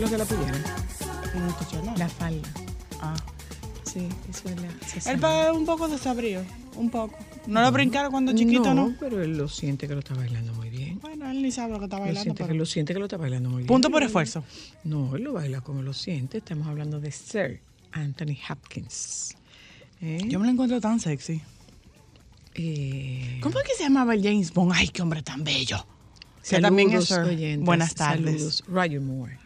sabes lo que la? No escuché nada. La falda. Ah. Sí, eso es la. Él va un poco desabrío, un poco. ¿No lo brincaron cuando chiquito, no? pero él lo siente que lo está bailando muy bien. Bueno, él ni sabe lo que está Lo bailando. siente, que pero- lo siente que lo está bailando muy bien. Punto por esfuerzo. No, él lo baila como lo siente. Estamos hablando de Sir Anthony Hopkins. ¿Eh? Yo me lo encuentro tan sexy. Eh, ¿Cómo es que se llamaba el James Bond? Ay, qué hombre tan bello. Que también es saludos, Sir. oyentes, Buenas tardes. saludos. Roger Moore.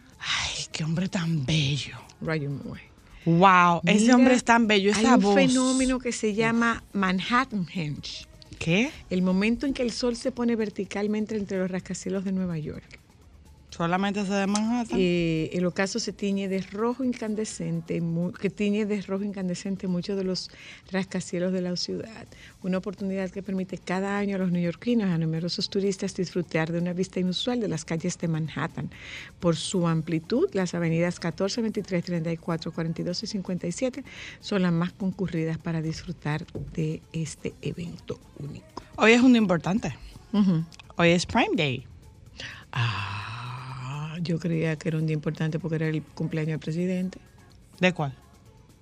Qué hombre tan bello. Roger Moore. Wow, ese hombre es tan bello. Hay Esa un voz. fenómeno que se llama Manhattan Henge. ¿Qué? El momento en que el sol se pone verticalmente entre los rascacielos de Nueva York. Solamente se de Manhattan. Eh, el ocaso se tiñe de rojo incandescente, mu- que tiñe de rojo incandescente muchos de los rascacielos de la ciudad. Una oportunidad que permite cada año a los neoyorquinos, a numerosos turistas, disfrutar de una vista inusual de las calles de Manhattan. Por su amplitud, las avenidas 14, 23, 34, 42 y 57 son las más concurridas para disfrutar de este evento único. Hoy es un importante. Ujú. Hoy es Prime Day. Yo creía que era un día importante porque era el cumpleaños del presidente. ¿De cuál?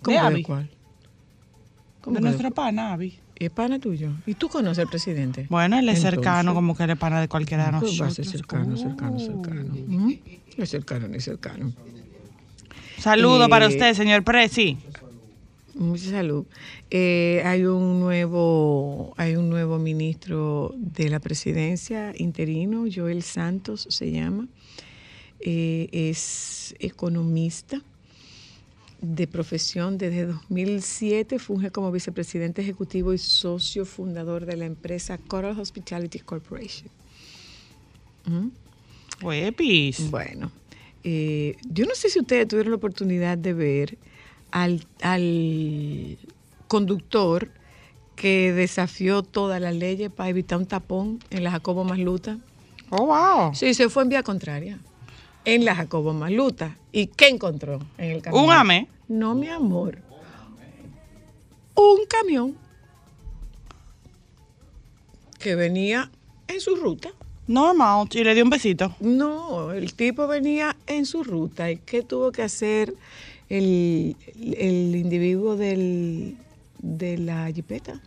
¿Cómo ¿De que cuál? ¿Cómo De que nuestra pana, Abby. ¿Es pana tuyo? ¿Y tú conoces al presidente? Bueno, él es Entonces, cercano, como que él es pana de cualquiera de pues va a nosotros. ser cercano, cercano, cercano. Ujú. Es cercano, es cercano. Saludo Eh, para usted, señor Presi. Mucha salud. Eh, hay un nuevo, hay un nuevo ministro de la presidencia interino, Joel Santos se llama. Eh, es economista de profesión desde 2007, funge como vicepresidente ejecutivo y socio fundador de la empresa Coral Hospitality Corporation. ¿Mm? Huepis. Bueno, eh, yo no sé si ustedes tuvieron la oportunidad de ver al, al conductor que desafió todas las leyes para evitar un tapón en la Jacobo Masluta. Oh, wow. Sí, se fue en vía contraria. En la Jacobo Masluta. ¿Y qué encontró en el camión? Un AME. No, mi amor. Un camión que venía en su ruta. Normal. Y le dio un besito. No, el tipo venía en su ruta. ¿Y qué tuvo que hacer el, el individuo del, de la jipeta?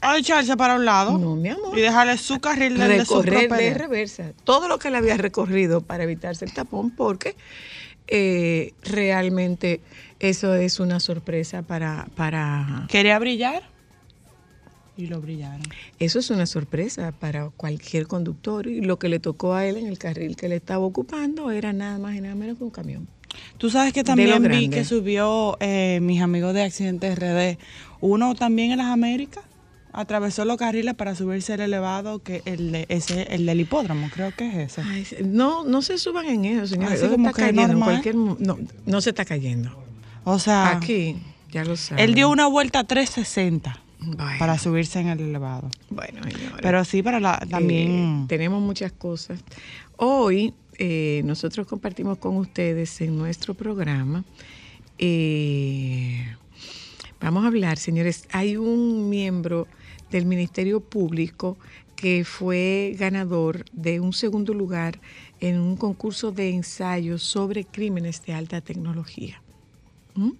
A echarse para un lado. No, mi amor. Y dejarle su carril de Recorrer de reversa. Todo lo que le había recorrido para evitarse el tapón, porque eh, realmente eso es una sorpresa para, para... Quería brillar. Y lo brillaron. Eso es una sorpresa para cualquier conductor y lo que le tocó a él en el carril que le estaba ocupando era nada más y nada menos que un camión. Tú sabes que también vi que subió eh, mis amigos de Accidentes RD. Uno también en las Américas. Atravesó los carriles para subirse el elevado, que el, de- ese, el del hipódromo, creo que es ese. Ay, no, no se suban en eso, señores. Así como está que cayendo en cualquier no, no se está cayendo. O sea, Aquí, ya lo saben. él dio una vuelta 360 Bueno, para subirse en el elevado. bueno, señores. Pero sí, para la, también... Eh, tenemos muchas cosas. Hoy eh, nosotros compartimos con ustedes en nuestro programa. eh, vamos a hablar, señores. Hay un miembro del Ministerio Público que fue ganador de un segundo lugar en un concurso de ensayos sobre crímenes de alta tecnología. ¿Mm?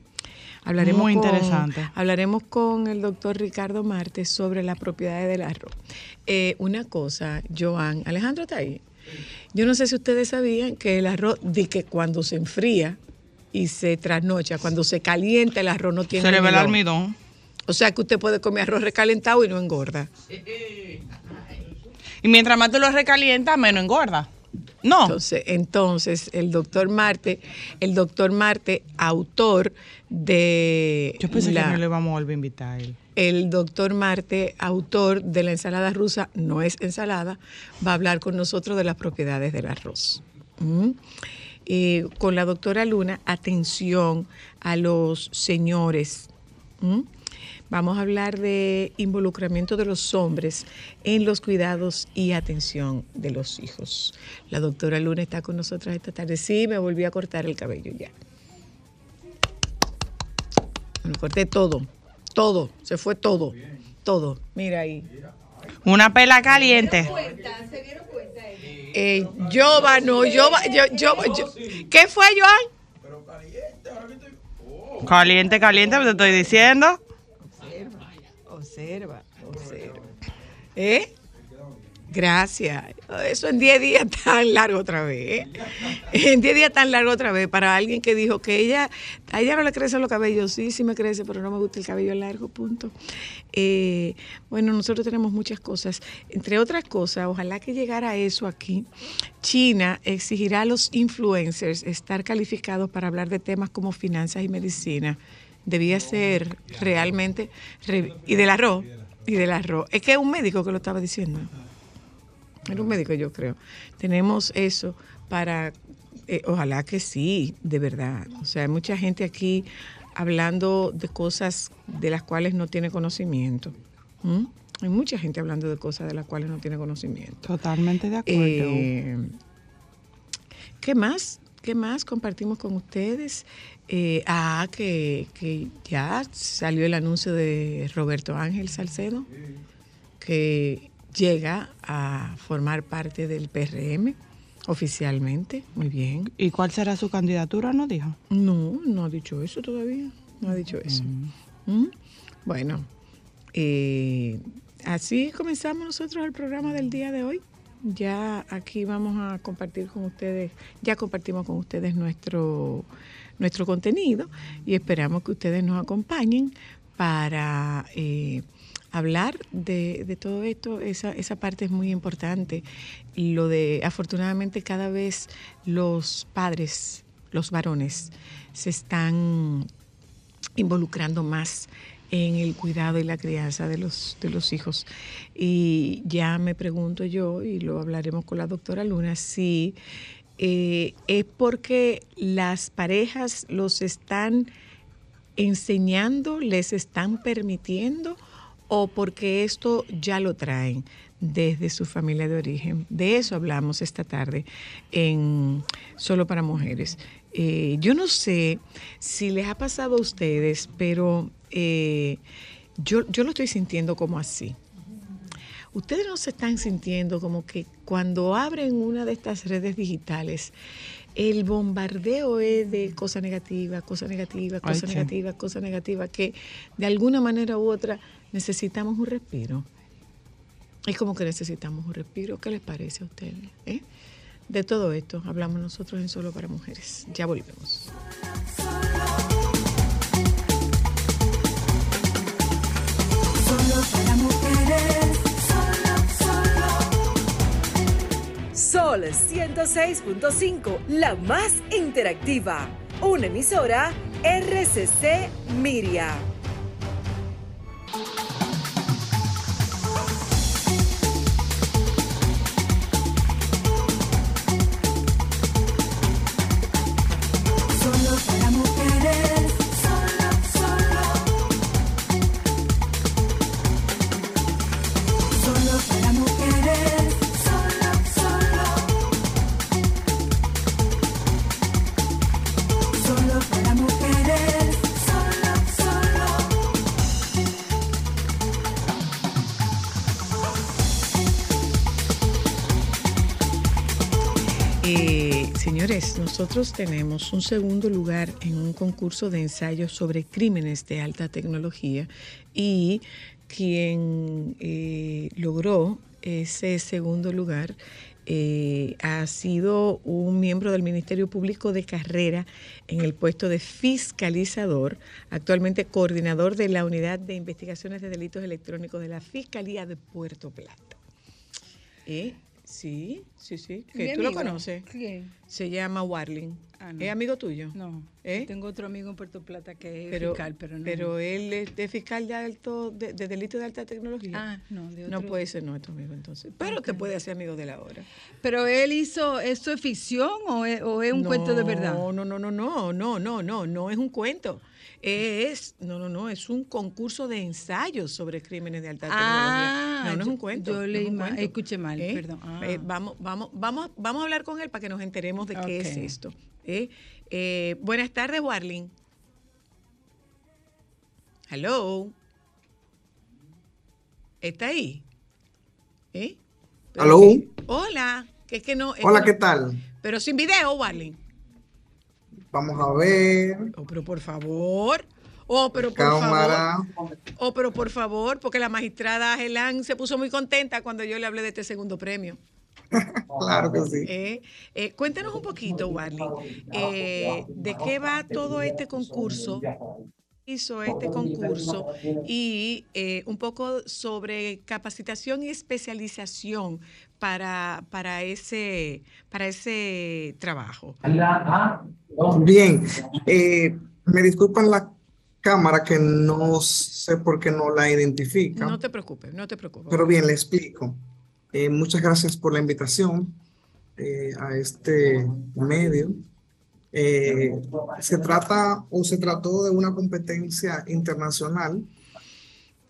Hablaremos Muy con- interesante. Hablaremos con el doctor Ricardo Martes sobre las propiedades del arroz. Eh, una cosa, Joan, Alejandro está ahí. Yo no sé si ustedes sabían que el arroz, di que cuando se enfría, y se trasnocha. Cuando se calienta el arroz no tiene Se le ve el almidón. O sea que usted puede comer arroz recalentado y no engorda. Y mientras más tú lo recalientas, menos engorda. No. Entonces, entonces el doctor Marte, el doctor Marte, autor de Yo pensé la- que no le íbamos a volver a invitar a él. el doctor Marte, autor de la ensalada rusa, no es ensalada, va a hablar con nosotros de las propiedades del arroz. ¿Mm? Eh, con la doctora Luna, atención a los señores. ¿Mm? Vamos a hablar de involucramiento de los hombres en los cuidados y atención de los hijos. La doctora Luna está con nosotros esta tarde. Sí, me volví a cortar el cabello ya. Me lo corté todo, todo, se fue todo, todo. Mira ahí. Una pela caliente. Eh, Yoba, no, Yoba, yo, yo, yo- ¿Qué fue, Joan? Caliente, caliente, te estoy diciendo. Observa, observa. ¿Eh? Gracias. Eso en 10 días tan largo otra vez. ¿eh? En 10 días tan largo otra vez. Para alguien que dijo que ella, a ella no le crecen los cabellos. Sí, sí me crece, pero no me gusta el cabello largo, punto. Eh, bueno, nosotros tenemos muchas cosas. Entre otras cosas, ojalá que llegara eso aquí. China exigirá a los influencers estar calificados para hablar de temas como finanzas y medicina. Debía ser realmente... re- y del arroz. Y del arroz. Es que es un médico que lo estaba diciendo. Era un médico, yo creo. Tenemos eso para, eh, ojalá que sí, de verdad. O sea, hay mucha gente aquí hablando de cosas de las cuales no tiene conocimiento. ¿Mm? Hay mucha gente hablando de cosas de las cuales no tiene conocimiento. Totalmente de acuerdo. Eh, ¿Qué más? ¿Qué más compartimos con ustedes? Eh, ah, que, que ya salió el anuncio de Roberto Ángel Salcedo, que llega a formar parte del PRM oficialmente. Muy bien. ¿Y cuál será su candidatura? No dijo. No, no ha dicho eso todavía. No ha dicho eso. ¿Mm? Bueno, eh, así comenzamos nosotros el programa del día de hoy. Ya aquí vamos a compartir con ustedes, ya compartimos con ustedes nuestro, nuestro contenido y esperamos que ustedes nos acompañen para eh, hablar de, todo esto. Esa, parte es muy importante. Lo de, afortunadamente, cada vez los padres, los varones, se están involucrando más en el cuidado y la crianza de los, de los hijos. Y ya me pregunto yo, y lo hablaremos con la doctora Luna, si eh, es porque las parejas los están enseñando, les están permitiendo o porque esto ya lo traen desde su familia de origen. De eso hablamos esta tarde en Solo para Mujeres. Eh, yo no sé si les ha pasado a ustedes, pero eh, yo, yo lo estoy sintiendo como así. Ustedes no se están sintiendo como que cuando abren una de estas redes digitales, el bombardeo es de cosa negativa, cosa negativa, Ay, cosa sí. negativa, cosa negativa, que de alguna manera u otra necesitamos un respiro. Es como que necesitamos un respiro. ¿Qué les parece a ustedes? eh? De todo esto hablamos nosotros en Solo para Mujeres. Ya volvemos. Solo para mujeres. Sol 106.5, la más interactiva. Una emisora RCC Miria. Nosotros tenemos un segundo lugar en un concurso de ensayos sobre crímenes de alta tecnología y quien eh, logró ese segundo lugar eh, ha sido un miembro del Ministerio Público de carrera en el puesto de fiscalizador, actualmente coordinador de la Unidad de Investigaciones de Delitos Electrónicos de la Fiscalía de Puerto Plata. Sí, sí, sí, que ¿Mi tú lo conoces. ¿Quién? Se llama Warling. Ah, no. ¿Es amigo tuyo? No. ¿Eh? Tengo otro amigo en Puerto Plata que es Pero, fiscal, pero no. pero él es de fiscal de alto, de, de delito de alta tecnología. Ah, no, de No otro- puede ser nuestro amigo entonces. Pero te puede hacer amigo de la hora. Pero él hizo, ¿esto es ficción o es, o es un cuento de verdad? No, no, no, no, no, no, no, no, no es un cuento. Es, no, no, no, es un concurso de ensayos sobre crímenes de alta Ah, tecnología. No, no es yo- un cuento. yo no es leí mal, escuché mal, perdón. Ah. Eh, vamos, vamos, vamos, vamos a hablar con él para que nos enteremos de qué es esto. ¿eh? Eh, buenas tardes, Warling. Hello. ¿Está ahí? ¿Eh? Que- hola. Que es que no. Hola, ¿qué tal? Pero sin video, Warling. Vamos a ver. Oh, pero por favor. Oh, pero por Cámara. favor. Oh, pero por favor, porque la magistrada Gelán se puso muy contenta cuando yo le hablé de este segundo premio. Claro que sí. Eh, eh, cuéntanos un poquito, Warling, eh, de qué va todo este concurso, hizo este concurso y eh, un poco sobre capacitación y especialización para, para, ese, para ese trabajo. Bien. eh, me disculpan la cámara que no sé por qué no la identifica. No te preocupes, no te preocupes. Pero bien, le explico. Eh, muchas gracias por la invitación eh, a este medio. Eh, se trata o se trató de una competencia internacional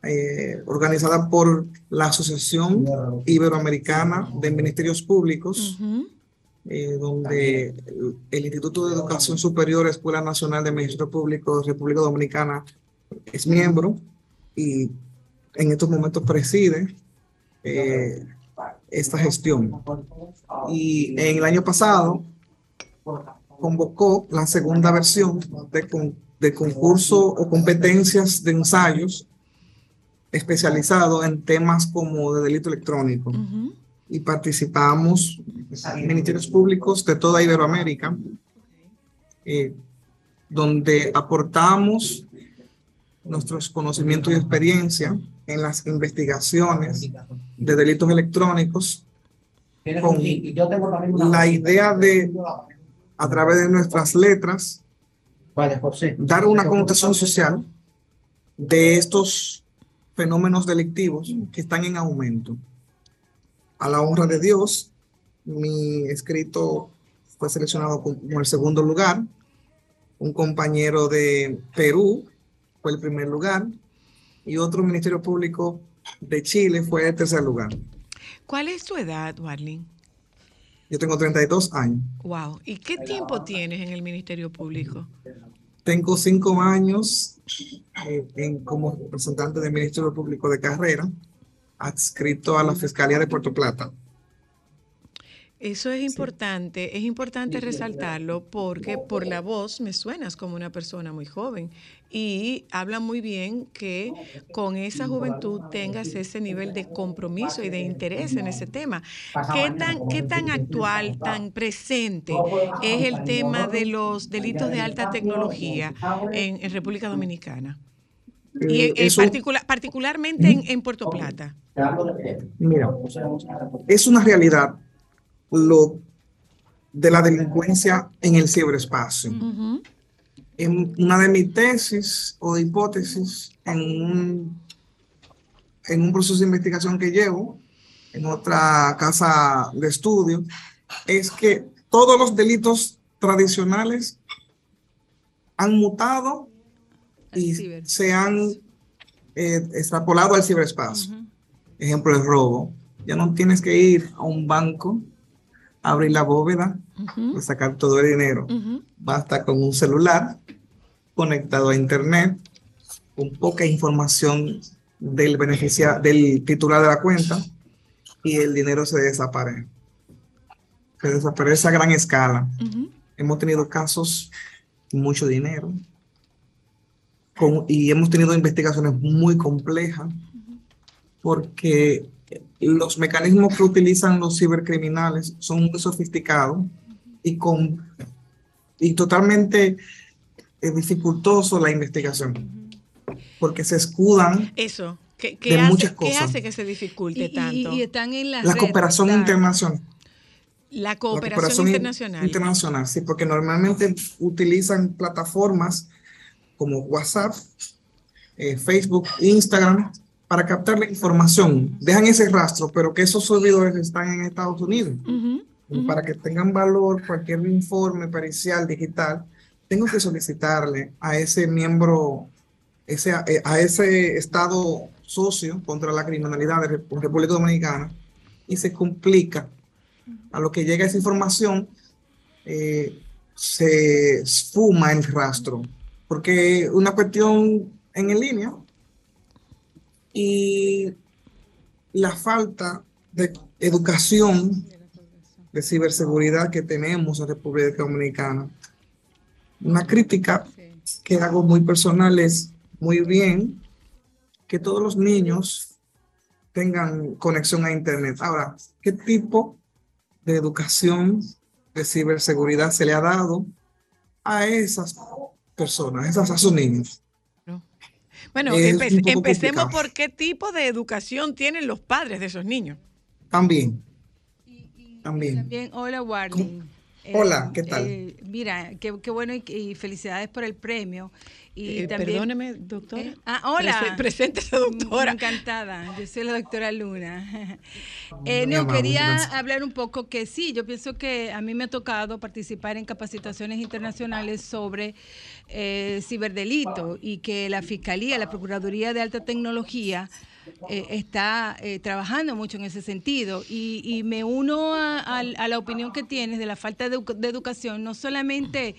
eh, organizada por la Asociación Iberoamericana de Ministerios Públicos, eh, donde el, el Instituto de Educación Superior, Escuela Nacional de Ministerios Públicos de República Dominicana es miembro y en estos momentos preside eh, esta gestión. Y en el año pasado convocó la segunda versión de, con- de concurso o competencias de ensayos especializado en temas como de delito electrónico. Ujú. y participamos ministerios públicos de toda Iberoamérica, eh, donde aportamos nuestros conocimientos y experiencia en las investigaciones de delitos electrónicos con la idea de, a través de nuestras letras, dar una connotación social de estos fenómenos delictivos que están en aumento. A la honra de Dios, mi escrito fue seleccionado como el segundo lugar. Un compañero de Perú fue el primer lugar y otro ministerio público de Chile fue el tercer lugar. ¿Cuál es tu edad, Warling? Yo tengo 32 años. Wow. ¿Y qué tiempo tienes en el Ministerio Público? Tengo cinco años eh, en- como representante del Ministerio Público de Carrera, adscrito a la Fiscalía de Puerto Plata. Eso es importante, es importante resaltarlo porque por la voz me suenas como una persona muy joven y habla muy bien que con esa juventud tengas ese nivel de compromiso y de interés en ese tema. ¿Qué tan, qué tan actual, tan presente es el tema de los delitos de alta tecnología en, en República Dominicana? Y Eh, en- particular, particularmente en, en Puerto Plata. Mira, es una realidad lo de la delincuencia en el ciberespacio. Ujú. En una de mis tesis o hipótesis en un, en un proceso de investigación que llevo en otra casa de estudio es que todos los delitos tradicionales han mutado y se han eh, extrapolado al ciberespacio. Ejemplo, el robo. Ya no tienes que ir a un banco, abrir la bóveda Ujú. y sacar todo el dinero. Ujú. Basta con un celular conectado a internet, con poca información del beneficia del titular de la cuenta y el dinero se desaparece. Se desaparece a gran escala. Ujú. Hemos tenido casos mucho dinero con- y hemos tenido investigaciones muy complejas porque los mecanismos que utilizan los cibercriminales son muy sofisticados y con y totalmente eh, dificultoso la investigación, porque se escudan Eso. ¿Qué, qué De hace, muchas qué cosas. hace que se dificulte Y, tanto? y están en la, la red, cooperación claro. internacional. la La cooperación, in- internacional. internacional, sí, porque normalmente utilizan plataformas como WhatsApp, eh, Facebook, Instagram, para captar la información. Dejan ese rastro, pero que esos servidores están en Estados Unidos. Para que tengan valor cualquier informe pericial digital, tengo que solicitarle a ese miembro, ese, eh, a ese Estado socio contra la criminalidad de Rep- República Dominicana y se complica. A lo que llega esa información, eh, se esfuma el rastro, porque una cuestión en línea y la falta de educación de ciberseguridad que tenemos en República Dominicana. Una crítica que hago muy personal es muy bien que todos los niños tengan conexión a Internet. Ahora, ¿qué tipo de educación de ciberseguridad se le ha dado a esas personas, a esos niños? Bueno, empe- empecemos complicado. por qué tipo de educación tienen los padres de esos niños. También. También. También, hola, Warning. Hola, ¿qué tal? mira, qué, qué bueno y, y felicidades por el premio. Y Eh, también, perdóneme, doctora. Eh, ah, hola. Prese- preséntese, doctora. Encantada. Yo soy la doctora Luna. Eh, no, amable, quería gracias. hablar un poco que sí, yo pienso que a mí me ha tocado participar en capacitaciones internacionales sobre eh, ciberdelito y que la Fiscalía, la Procuraduría de Alta Tecnología, eh, está eh, trabajando mucho en ese sentido y, y me uno a, a- a la opinión que tienes de la falta de, edu- de educación, no solamente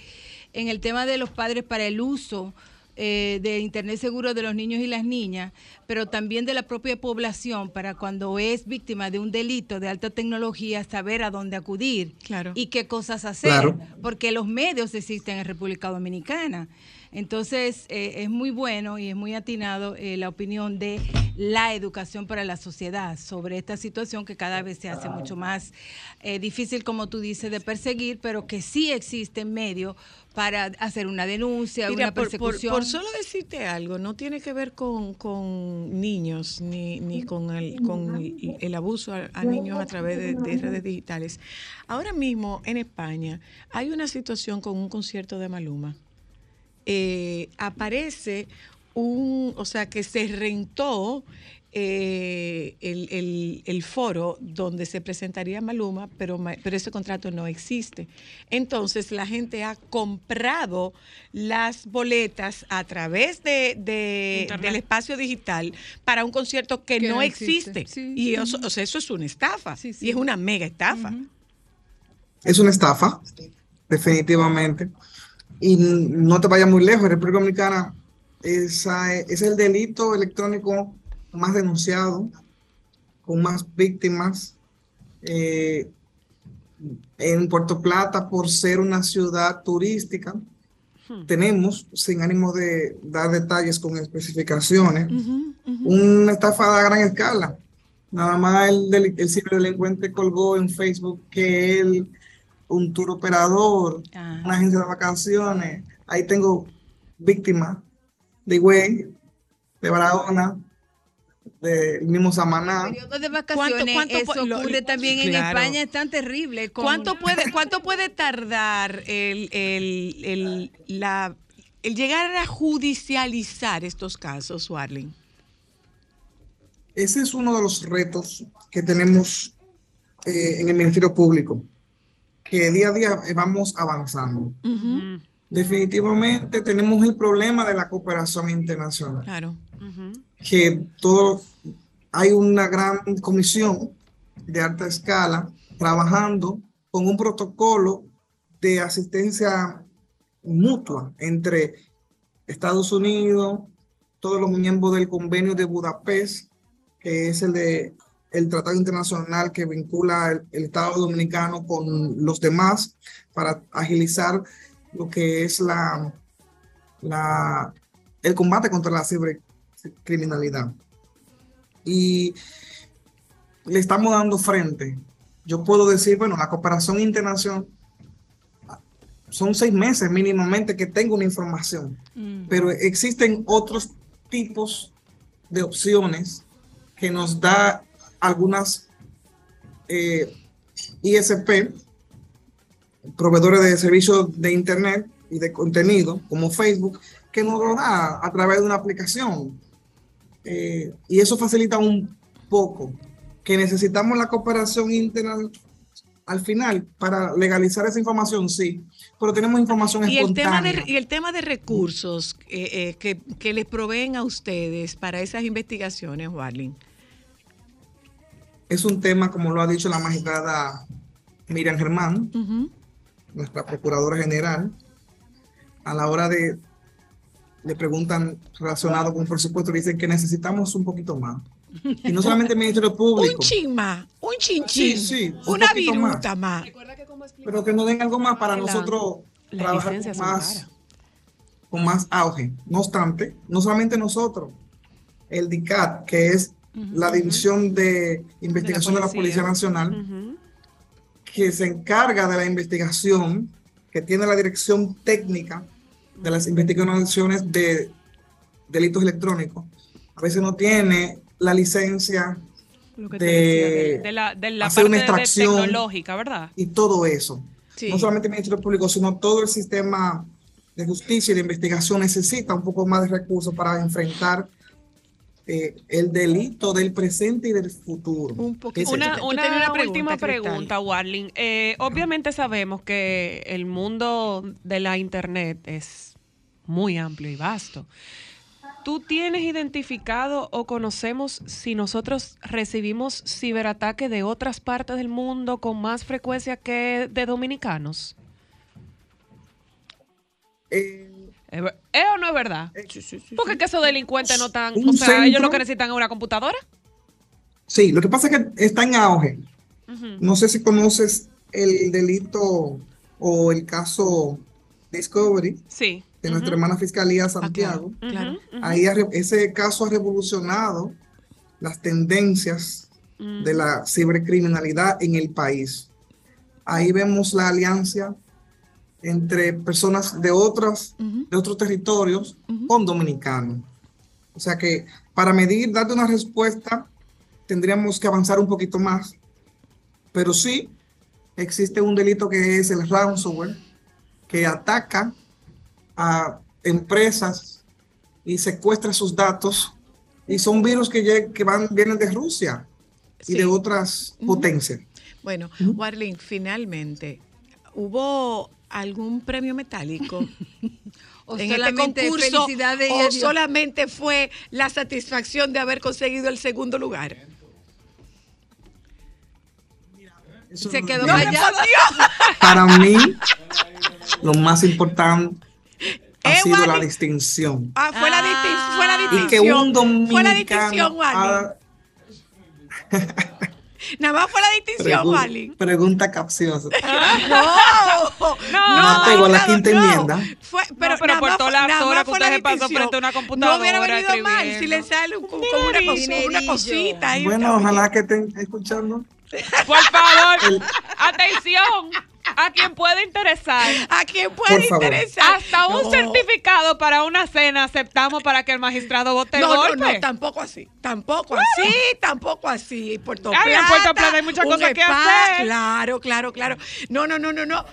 en el tema de los padres para el uso eh, de Internet seguro de los niños y las niñas, pero también de la propia población para cuando es víctima de un delito de alta tecnología saber a dónde acudir Claro. y qué cosas hacer, Claro. porque los medios existen en República Dominicana. Entonces, eh, es muy bueno y es muy atinado eh, la opinión de la educación para la sociedad sobre esta situación que cada vez se hace mucho más eh, difícil, como tú dices, de perseguir, pero que sí existen medios para hacer una denuncia, Mira, una por, por- persecución. por solo decirte algo, no tiene que ver con, con niños ni, ni con, el, con el, el abuso a, a niños a través de, de redes digitales. Ahora mismo en España hay una situación con un concierto de Maluma. Eh, aparece un, o sea, que se rentó eh, el, el- el foro donde se presentaría Maluma, pero, pero ese contrato no existe. Entonces la gente ha comprado las boletas a través de, del espacio digital para un concierto que, Que no no existe. existe. Sí, y sí. eso, o sea, eso es una estafa. Sí, sí. Y es una mega estafa. Es una estafa, definitivamente. Y no te vayas muy lejos, en República Dominicana esa es, es el delito electrónico más denunciado, con más víctimas. eh, en Puerto Plata, por ser una ciudad turística, tenemos, sin ánimo de dar detalles con especificaciones, Ujú, ujú. una estafa a gran escala. Nada más el, el ciberdelincuente colgó en Facebook que él, un tour operador, Ah. una agencia de vacaciones, ahí tengo víctimas de Higüey, de Barahona, del mismo Samaná. periodos de vacaciones, cuánto eso pu- lo- ocurre también en. España, es tan terrible. con- ¿Cuánto puede, cuánto puede tardar el, el, el, la, el llegar a judicializar estos casos, Warling? Ese es uno de los retos que tenemos eh, en el Ministerio Público, que día a día vamos avanzando. Definitivamente tenemos el problema de la cooperación internacional. Claro. que todo hay una gran comisión de alta escala trabajando con un protocolo de asistencia mutua entre Estados Unidos, todos los miembros del convenio de Budapest, que es el de el tratado internacional que vincula el, el Estado dominicano con los demás para agilizar lo que es la, la el combate contra la cibercriminalidad. Y le estamos dando frente. Yo puedo decir, bueno, la cooperación internacional son seis meses mínimamente que tengo una información, pero existen otros tipos de opciones que nos da algunas eh, ISP, proveedores de servicios de Internet y de contenido, como Facebook, que nos lo da a través de una aplicación. Eh, y eso facilita un poco que necesitamos la cooperación internacional al final para legalizar esa información, sí, pero tenemos información Y el, tema de, y el tema de recursos eh, eh, que, que les proveen a ustedes para esas investigaciones, Warling. Es un tema, como lo ha dicho la magistrada Miriam Germán, nuestra procuradora general, a la hora de le preguntan relacionado con presupuesto, le dicen que necesitamos un poquito más. Y no solamente el Ministerio Público, Un chin más, un chin chin, Sí, sí, un una poquito más. viruta más. pero que nos den algo más para nosotros las trabajar con más, con más auge. No obstante, no solamente nosotros, el DICAT, que es la División de Investigación de la Policía, Policía. Nacional, Ujú. que se encarga de la investigación, que tiene la dirección técnica de las investigaciones de delitos electrónicos, a veces no tiene la licencia Lo que te de decía, de, de la, de la hacer parte una de- de extracción. tecnológica, ¿verdad? y todo eso. Sí. No solamente el Ministerio Público, sino todo el sistema de justicia y de investigación necesita un poco más de recursos para enfrentar eh, el delito del presente y del futuro. Un poquito. Ese- Una, Yo una tenía una pregunta, última pregunta, Warling. Eh, obviamente sabemos que el mundo de la Internet es muy amplio y vasto. ¿Tú tienes identificado o conocemos si nosotros recibimos ciberataques de otras partes del mundo con más frecuencia que de dominicanos? Eh, ¿Es ver- ¿es o no es verdad? Porque que esos delincuentes no están, o sea, ellos lo que necesitan es una computadora. sí, lo que pasa es que está en auge. No sé si conoces el delito o el caso Discovery Sí. de nuestra hermana Fiscalía Santiago. Claro. Ahí ese caso ha revolucionado las tendencias de la cibercriminalidad en el país. Ahí vemos la alianza entre personas de otras de otros territorios con dominicanos. O sea que para medir, darte una respuesta, tendríamos que avanzar un poquito más. Pero sí, existe un delito que es el ransomware, que ataca a empresas y secuestra sus datos. Y son virus que, que van, vienen de Rusia y de otras potencias. Bueno. Warling, finalmente, ¿hubo algún premio metálico O en este concurso felicidades y o adiós. solamente fue la satisfacción de haber conseguido el segundo lugar? Eso Se quedó Mira, callada. Para mí, lo más importante ha Eh, sido la Wally. distinción. Ah, fue la, Ah. distin- fue la Y distinción. que un dominicano fue la distinción, Nada más fue la distinción, Pregu- Warling. Pregunta capciosa. No, No, apego a la quinta no. enmienda. Fue, pero, pero nada por nada horas más que la usted se pasó frente a una No hubiera computadora venido mal si le sale un- con una, cosa, una cosita ahí. Bueno, ojalá que estén escuchando. Por favor, atención a quien pueda interesar. A quien puede interesar. Hasta un No. certificado para una cena aceptamos para que el magistrado vote No, no, golpe. no, tampoco así. Tampoco así, tampoco así. Puerto Ay, en Plata. Puerto Plata hay muchas cosas que hacer. Claro, claro, claro. No, no, no, no, no.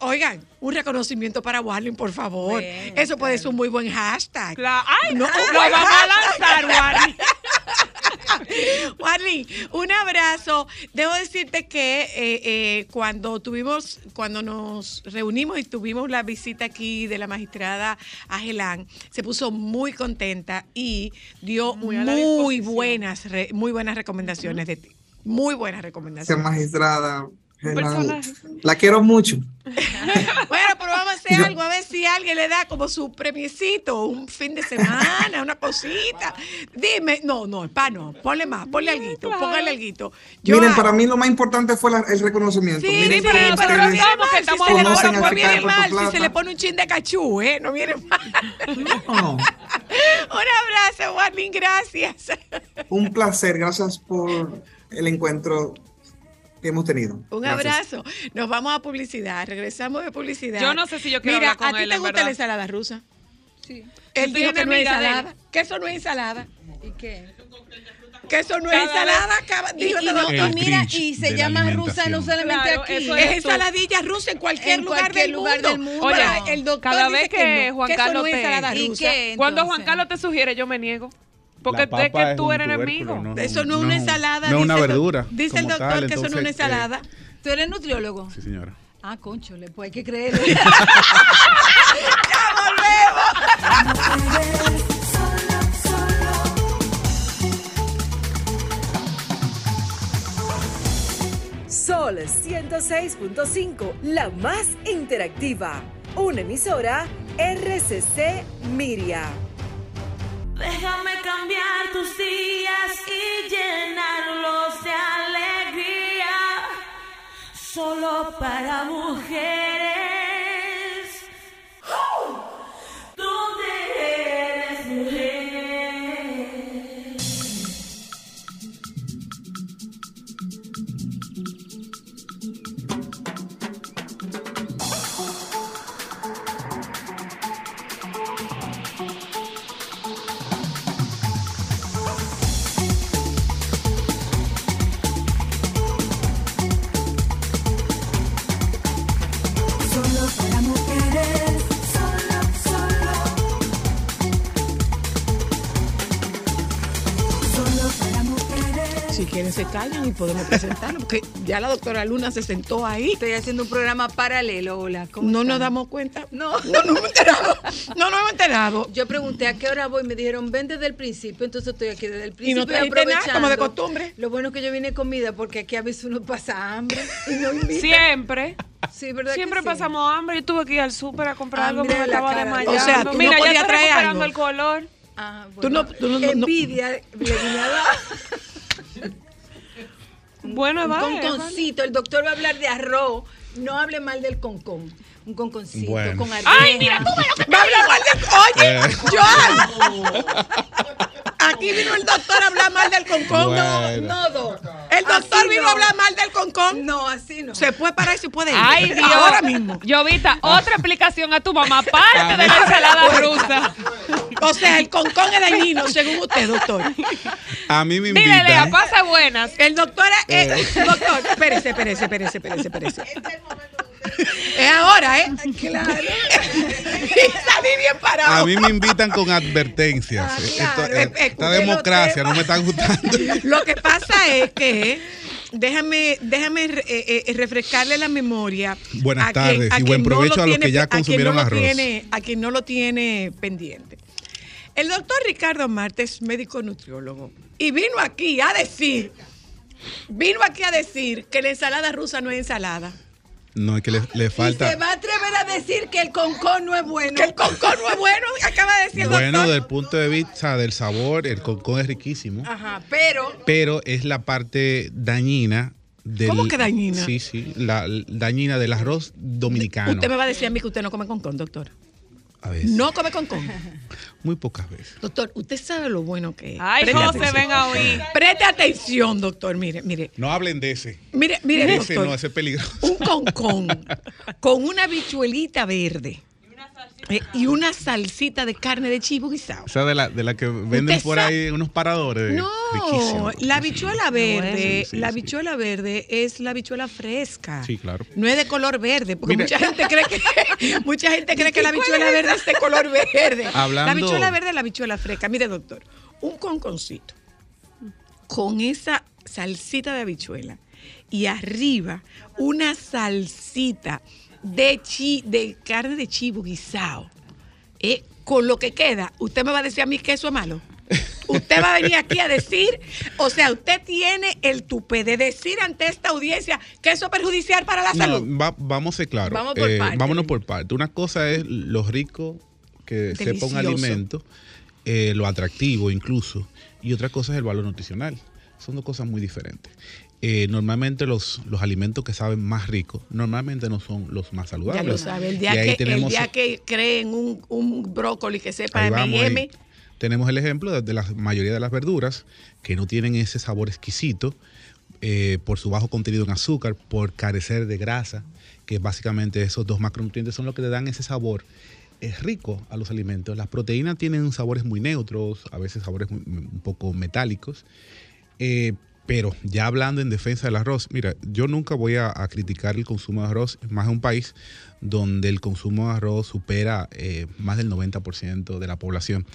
Oigan, un reconocimiento para Warling, por favor. Bueno, Eso puede ser un muy buen hashtag. Cla- Ay, No, lo vamos a lanzar, Wally. Warling, un abrazo. Debo decirte que eh, eh, cuando tuvimos, cuando nos reunimos y tuvimos la visita aquí de la magistrada Agelán, se puso muy contenta y dio Muy buenas, re- muy buenas recomendaciones de ti. Muy buenas Esa recomendaciones. magistrada. Personaje. La quiero mucho. Bueno, pero vamos a hacer algo, a ver si alguien le da como su premiecito, un fin de semana, una cosita. Dime, no, no, pa, no, ponle más, ponle alguito, claro. póngale alguito. Yo Miren, a- para mí lo más importante fue la- el reconocimiento. Sí, Miren sí, pero no estamos que mal, si estamos se le no viene mal, si se le pone un chin de cachú, ¿eh? No viene mal. No, un abrazo, Warling, gracias. un placer. Gracias por el encuentro que hemos tenido. Un Gracias. abrazo. Nos vamos a publicidad. Regresamos de publicidad. Yo no sé si yo quiero Mira, hablar con ¿a ti él, te gusta verdad. la ensalada rusa? Sí. Él dijo que no es ensalada. Que eso no es ensalada. ¿Y qué? Que eso no es ensalada. acaba- Y, y no, mira, y se llama rusa no solamente Claro, aquí. eso Es tú. ensaladilla rusa en cualquier En lugar, cualquier del, lugar mundo. del mundo. Oye, Ahora, el doctor cada dice vez que no, Juan que Carlos no es te-. Cuando? Juan Carlos te sugiere, yo me niego. Porque es que tú eres enemigo. no. Eso no es No, una ensalada. no es una dice el doc- verdura Dice el doctor tal, que eso no es una eh, ensalada. ¿Tú eres nutriólogo? Sí, señora. Ah, conchole, pues hay que creerle. Solo, solo. Sol 106.5, la más interactiva. Una emisora RCC Miria. Déjame cambiar tus días y llenarlos de alegría. Solo para mujeres. Se callan y podemos presentarlo, porque ya la doctora Luna se sentó ahí. Estoy haciendo un programa paralelo, hola. ¿cómo No nos damos cuenta. No. No nos hemos enterado. No nos hemos enterado. Yo pregunté a qué hora voy, me dijeron ven desde el principio, entonces estoy aquí desde el Y principio. no trajiste nada, como de costumbre. Lo bueno es que yo vine comida porque aquí a veces uno pasa hambre y no. Siempre. Sí, ¿verdad que Siempre sí? pasamos hambre. Yo tuve que ir al súper a comprar algo Hambre porque me en la estaba desmayando. O sea, tú no Mira, podías ya estoy recuperando algo. el color. Ah, Tú bueno. no- tú no- no- no- Envidia le vine a dar. Bueno, Un vale, vale. conconcito. El doctor va a hablar de arroz. No hable mal del concón. Un conconcito Bueno. con arroz. Ay, mira, tú Va a hablar mal del. Oye, Eh. Joan. Aquí vino el doctor a hablar mal del concón. Bueno. No, doc. El doctor Así vino no. a hablar mal del concón. No, así no. Se puede parar y se puede ir. Ay, Dios. Ahora mismo. Llovita, otra explicación a tu mamá, aparte de la ensalada rusa. O sea, el concón es dañino, según usted, doctor. A mí me Dile, Lea, invitan. pasa buenas. El doctor es. eh, doctor, espérese, espérese, espérese, espérese, espérese. Es ahora, ¿eh? Claro. y salí bien parado. A mí me invitan con advertencias. Ah, claro. esta democracia no me está gustando. Lo que pasa es que déjame, déjame eh, eh, refrescarle la memoria. Buenas a tardes y buen no provecho a los que ya a quien consumieron no lo arroz. tiene- a quien no lo tiene pendiente. El doctor Ricardo Marte es médico nutriólogo y vino aquí a decir, vino aquí a decir que la ensalada rusa no es ensalada. No, es que le, le Y falta. se va a atrever a decir que el concón no es bueno. Que el concón no es bueno, acaba de decir Bueno, doctor. del punto de vista del sabor, el concón es riquísimo, Ajá, pero pero es la parte dañina del. ¿Cómo que dañina? Sí, sí, la la dañina del arroz dominicano. Usted me va a decir a mí que usted no come concón, doctor. A veces. No come concón. Muy pocas veces. Doctor, usted sabe lo bueno que es. Ay, Preste José, atención. ven a oír. Preste atención, doctor. Mire, mire, No hablen de ese. mire, mire, ese doctor. no, ese es peligroso. Un concón con una bichuelita verde eh, y una salsita de carne de chivo guisado. O sea, de la, de la que venden por ahí en unos paradores. No, Riquísimo, la riquísimo. bichuela verde, Sí, sí, la sí. bichuela verde es la bichuela fresca. Sí, claro. No es de color verde, porque mucha gente cree que mucha gente cree que la bichuela verde es de color verde. Hablando- La bichuela verde es la bichuela fresca. Mire, doctor, un conconcito con esa salsita de habichuela y arriba una salsita de chi, de carne de chivo guisado. Eh, con lo que queda, usted me va a decir a mí que eso es malo. Usted va a venir aquí a decir, o sea, usted tiene el tupe de decir ante esta audiencia que eso es perjudicial para la No, salud. va- vamos a ser claros. Vamos por Eh, partes. vámonos por parte. Una cosa es lo rico que sepa un Delicioso. alimento, eh, lo atractivo incluso, y otra cosa es el valor nutricional. Son dos cosas muy diferentes. Eh, normalmente los, los alimentos que saben más ricos, normalmente no son los más Ya saludables. lo sabe, el día, que, el tenemos- día que creen un, un brócoli que sepa M&M. Tenemos el ejemplo de, de la mayoría de las verduras que no tienen ese sabor exquisito eh, por su bajo contenido en azúcar, por carecer de grasa, que básicamente esos dos macronutrientes son los que le dan ese sabor es rico a los alimentos. Las proteínas tienen sabores muy neutros, a veces sabores muy- un poco metálicos. Eh, pero ya hablando en defensa del arroz, mira, yo nunca voy a, a criticar el consumo de arroz, más en un país donde el consumo de arroz supera eh, más del 90% de la población.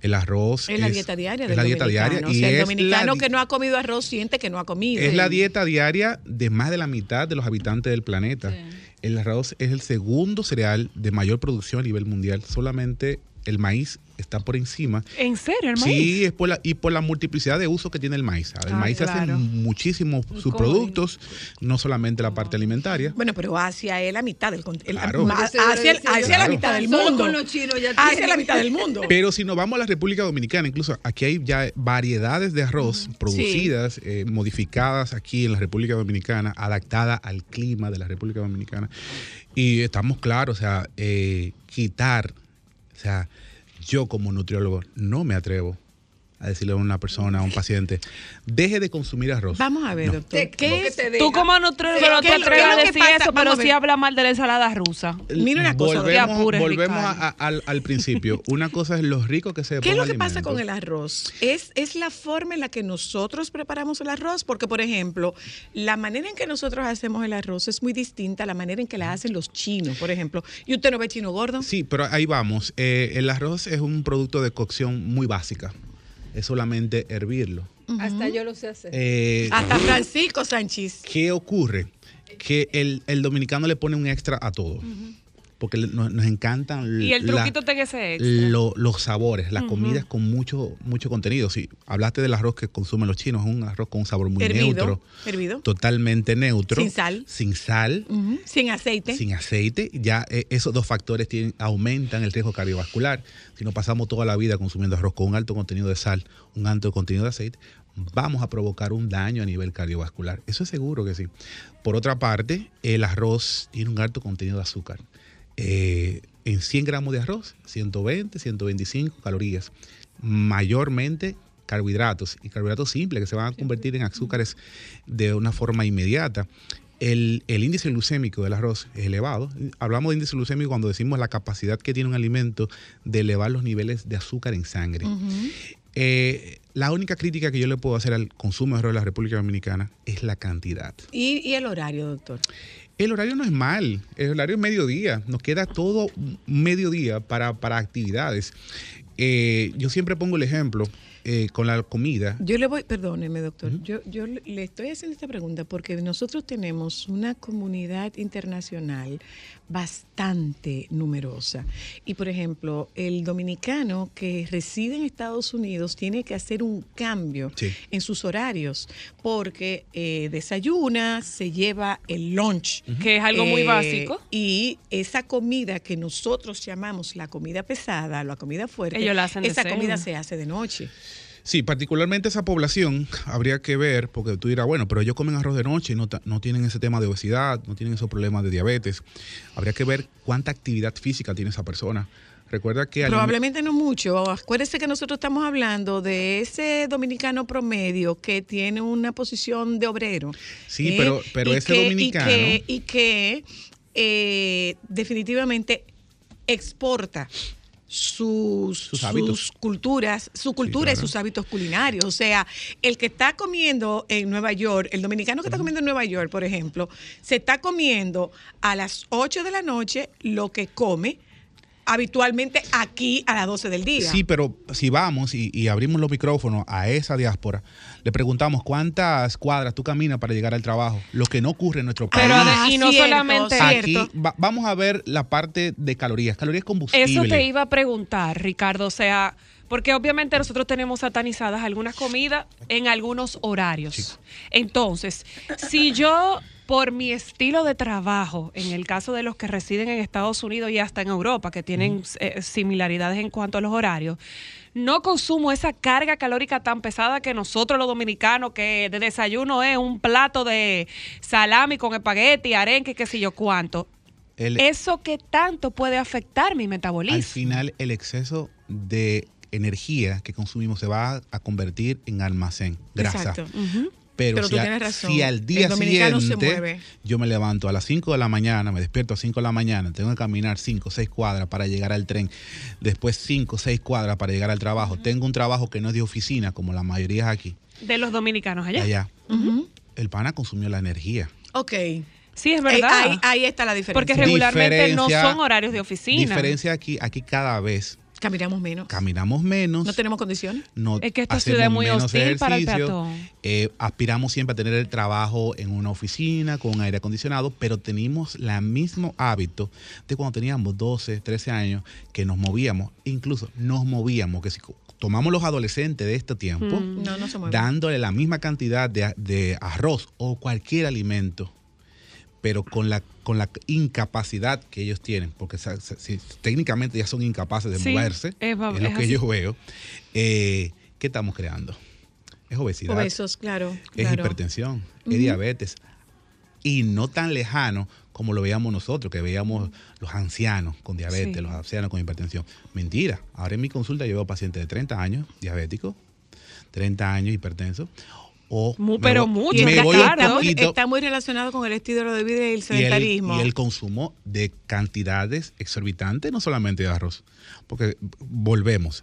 El arroz Es la dieta diaria es la dieta diaria O y sea, el dominicano la que no ha comido arroz siente que no ha comido. es la dieta diaria de más de la mitad de los habitantes del planeta. El arroz es el segundo cereal de mayor producción a nivel mundial. Solamente el maíz está por encima. ¿En serio, el maíz? Sí, es por la, y por la multiplicidad de usos que tiene el maíz. El Ah, maíz claro. hace muchísimos subproductos, no solamente la parte alimentaria. Bueno, pero Asia es la mitad del Claro. Asia, es la Claro. mitad del Solo mundo. con los chinos ya Asia es tiene. la mitad del mundo. Pero si nos vamos a la República Dominicana, incluso aquí hay ya variedades de arroz producidas, eh, modificadas aquí en la República Dominicana, adaptadas al clima de la República Dominicana. Y estamos claros, o sea, eh, quitar, o sea, yo como nutriólogo no me atrevo a decirle a una persona, a un paciente, deje de consumir arroz. Vamos a ver, No. doctor. ¿Qué es? Tú como nutriólogo no ¿qué te atreves a decir pasa? eso, pero sí habla mal de la ensalada rusa. Mira una cosa, Volvemos, apures, volvemos a- Ricardo. a- al, al principio. Una cosa es lo rico que se ¿Qué es lo que pasa con el arroz? ¿Es, ¿Es la forma en la que nosotros preparamos el arroz? Porque, por ejemplo, la manera en que nosotros hacemos el arroz es muy distinta a la manera en que la hacen los chinos, por ejemplo. ¿Y usted no ve chino gordo? Sí, pero ahí vamos. Eh, el arroz es un producto de cocción muy básica. Es solamente hervirlo. Hasta yo lo sé hacer. Eh, Hasta Francisco Sánchez. ¿Qué ocurre? Que el, el dominicano le pone un extra a todo. Porque nos, nos encantan Y el la- truquito que ese lo- los sabores, las comidas con mucho, mucho contenido. Si hablaste del arroz que consumen los chinos, es un arroz con un sabor muy Hervido, neutro. hervido. Totalmente neutro. Sin sal. Sin sal. Sin aceite. sin aceite, ya eh, esos dos factores tienen, aumentan el riesgo cardiovascular. Si no pasamos toda la vida consumiendo arroz con un alto contenido de sal, un alto contenido de aceite, vamos a provocar un daño a nivel cardiovascular. Eso es seguro que sí. Por otra parte, el arroz tiene un alto contenido de azúcar. Eh, en 100 gramos de arroz, 120, 125 calorías. Mayormente carbohidratos y carbohidratos simples que se van a convertir en azúcares de una forma inmediata. El, el índice glucémico del arroz es elevado. Hablamos de índice glucémico cuando decimos la capacidad que tiene un alimento de elevar los niveles de azúcar en sangre. Eh, la única crítica que yo le puedo hacer al consumo de arroz de la República Dominicana es la cantidad. ¿Y, y el horario, doctor? El horario no es mal, el horario es mediodía, nos queda todo mediodía para, para actividades. Eh, yo siempre pongo el ejemplo eh, con la comida. Yo le voy, perdóneme, doctor, yo, yo le estoy haciendo esta pregunta porque nosotros tenemos una comunidad internacional bastante numerosa. Y, por ejemplo, el dominicano que reside en Estados Unidos tiene que hacer un cambio Sí. en sus horarios porque eh, desayuna, se lleva el lunch. Que es algo muy Eh, básico. Y esa comida que nosotros llamamos la comida pesada, la comida fuerte, Ellos la hacen de esa cena. comida se hace de noche. Sí, particularmente esa población habría que ver, porque tú dirás, bueno, pero ellos comen arroz de noche y no, no tienen ese tema de obesidad, no tienen esos problemas de diabetes. Habría que ver cuánta actividad física tiene esa persona. Recuerda que... Probablemente no mucho. Acuérdese que nosotros estamos hablando de ese dominicano promedio que tiene una posición de obrero. Sí, ¿eh? pero- pero Y ese que- dominicano- Y que, y que, eh, definitivamente exporta sus, Sus hábitos. culturas, su cultura claro. y sus hábitos culinarios. O sea, el que está comiendo en Nueva York, el dominicano que está comiendo en Nueva York, por ejemplo, se está comiendo a las 8 de la noche lo que come habitualmente aquí a las 12 del día. Sí, pero si vamos y, y abrimos los micrófonos a esa diáspora, le preguntamos cuántas cuadras tú caminas para llegar al trabajo, lo que no ocurre en nuestro país. Pero Ah, y no cierto, solamente Aquí va- vamos a ver la parte de calorías. Calorías combustible. Eso te iba a preguntar, Ricardo. O sea, porque obviamente nosotros tenemos satanizadas algunas comidas en algunos horarios. Entonces, si yo, por mi estilo de trabajo, en el caso de los que residen en Estados Unidos y hasta en Europa, que tienen eh, similaridades en cuanto a los horarios, no consumo esa carga calórica tan pesada que nosotros los dominicanos, que de desayuno es un plato de salami con espagueti, arenque, qué sé yo cuánto. El- ¿Eso qué tanto puede afectar mi metabolismo? Al final, el exceso de energía que consumimos se va a convertir en almacén, grasa. Exacto. Pero, Pero si, tú a- tienes razón. si al día El siguiente mueve. yo me levanto a las 5 de la mañana, me despierto a 5 de la mañana, tengo que caminar 5 o 6 cuadras para llegar al tren, después 5 o 6 cuadras para llegar al trabajo, tengo un trabajo que no es de oficina como la mayoría es aquí, De los dominicanos allá. allá, el pana consumió la energía. Ok. Sí, es Eh, verdad. ahí, ahí está la diferencia. Porque regularmente no son horarios de oficina. Diferencia aquí, aquí cada vez Caminamos menos. caminamos menos. No tenemos condiciones. no Es que esta ciudad es muy menos hostil para el ejercicio, peatón. eh, aspiramos siempre a tener el trabajo en una oficina con aire acondicionado, pero tenemos el mismo hábito de cuando teníamos 12, 13 años, que nos movíamos, incluso nos movíamos, que si tomamos los adolescentes de este tiempo, Mm. No, no se mueve. dándole la misma cantidad de, de arroz o cualquier alimento, pero con la con la incapacidad que ellos tienen, porque si- técnicamente ya son incapaces de Sí, moverse, es lo es que así. yo veo, eh, ¿qué estamos creando? Es obesidad, Obesos, claro. es claro. hipertensión, es diabetes, y no tan lejano como lo veíamos nosotros, que veíamos los ancianos con diabetes, Sí. los ancianos con hipertensión. Mentira, ahora en mi consulta yo veo pacientes de 30 años diabéticos, 30 años hipertensos, o pero voy- mucho, me está, voy está un muy, poquito está muy relacionado con el estilo de vida y el y el, sedentarismo. y el consumo de cantidades exorbitantes, no solamente de arroz, porque volvemos,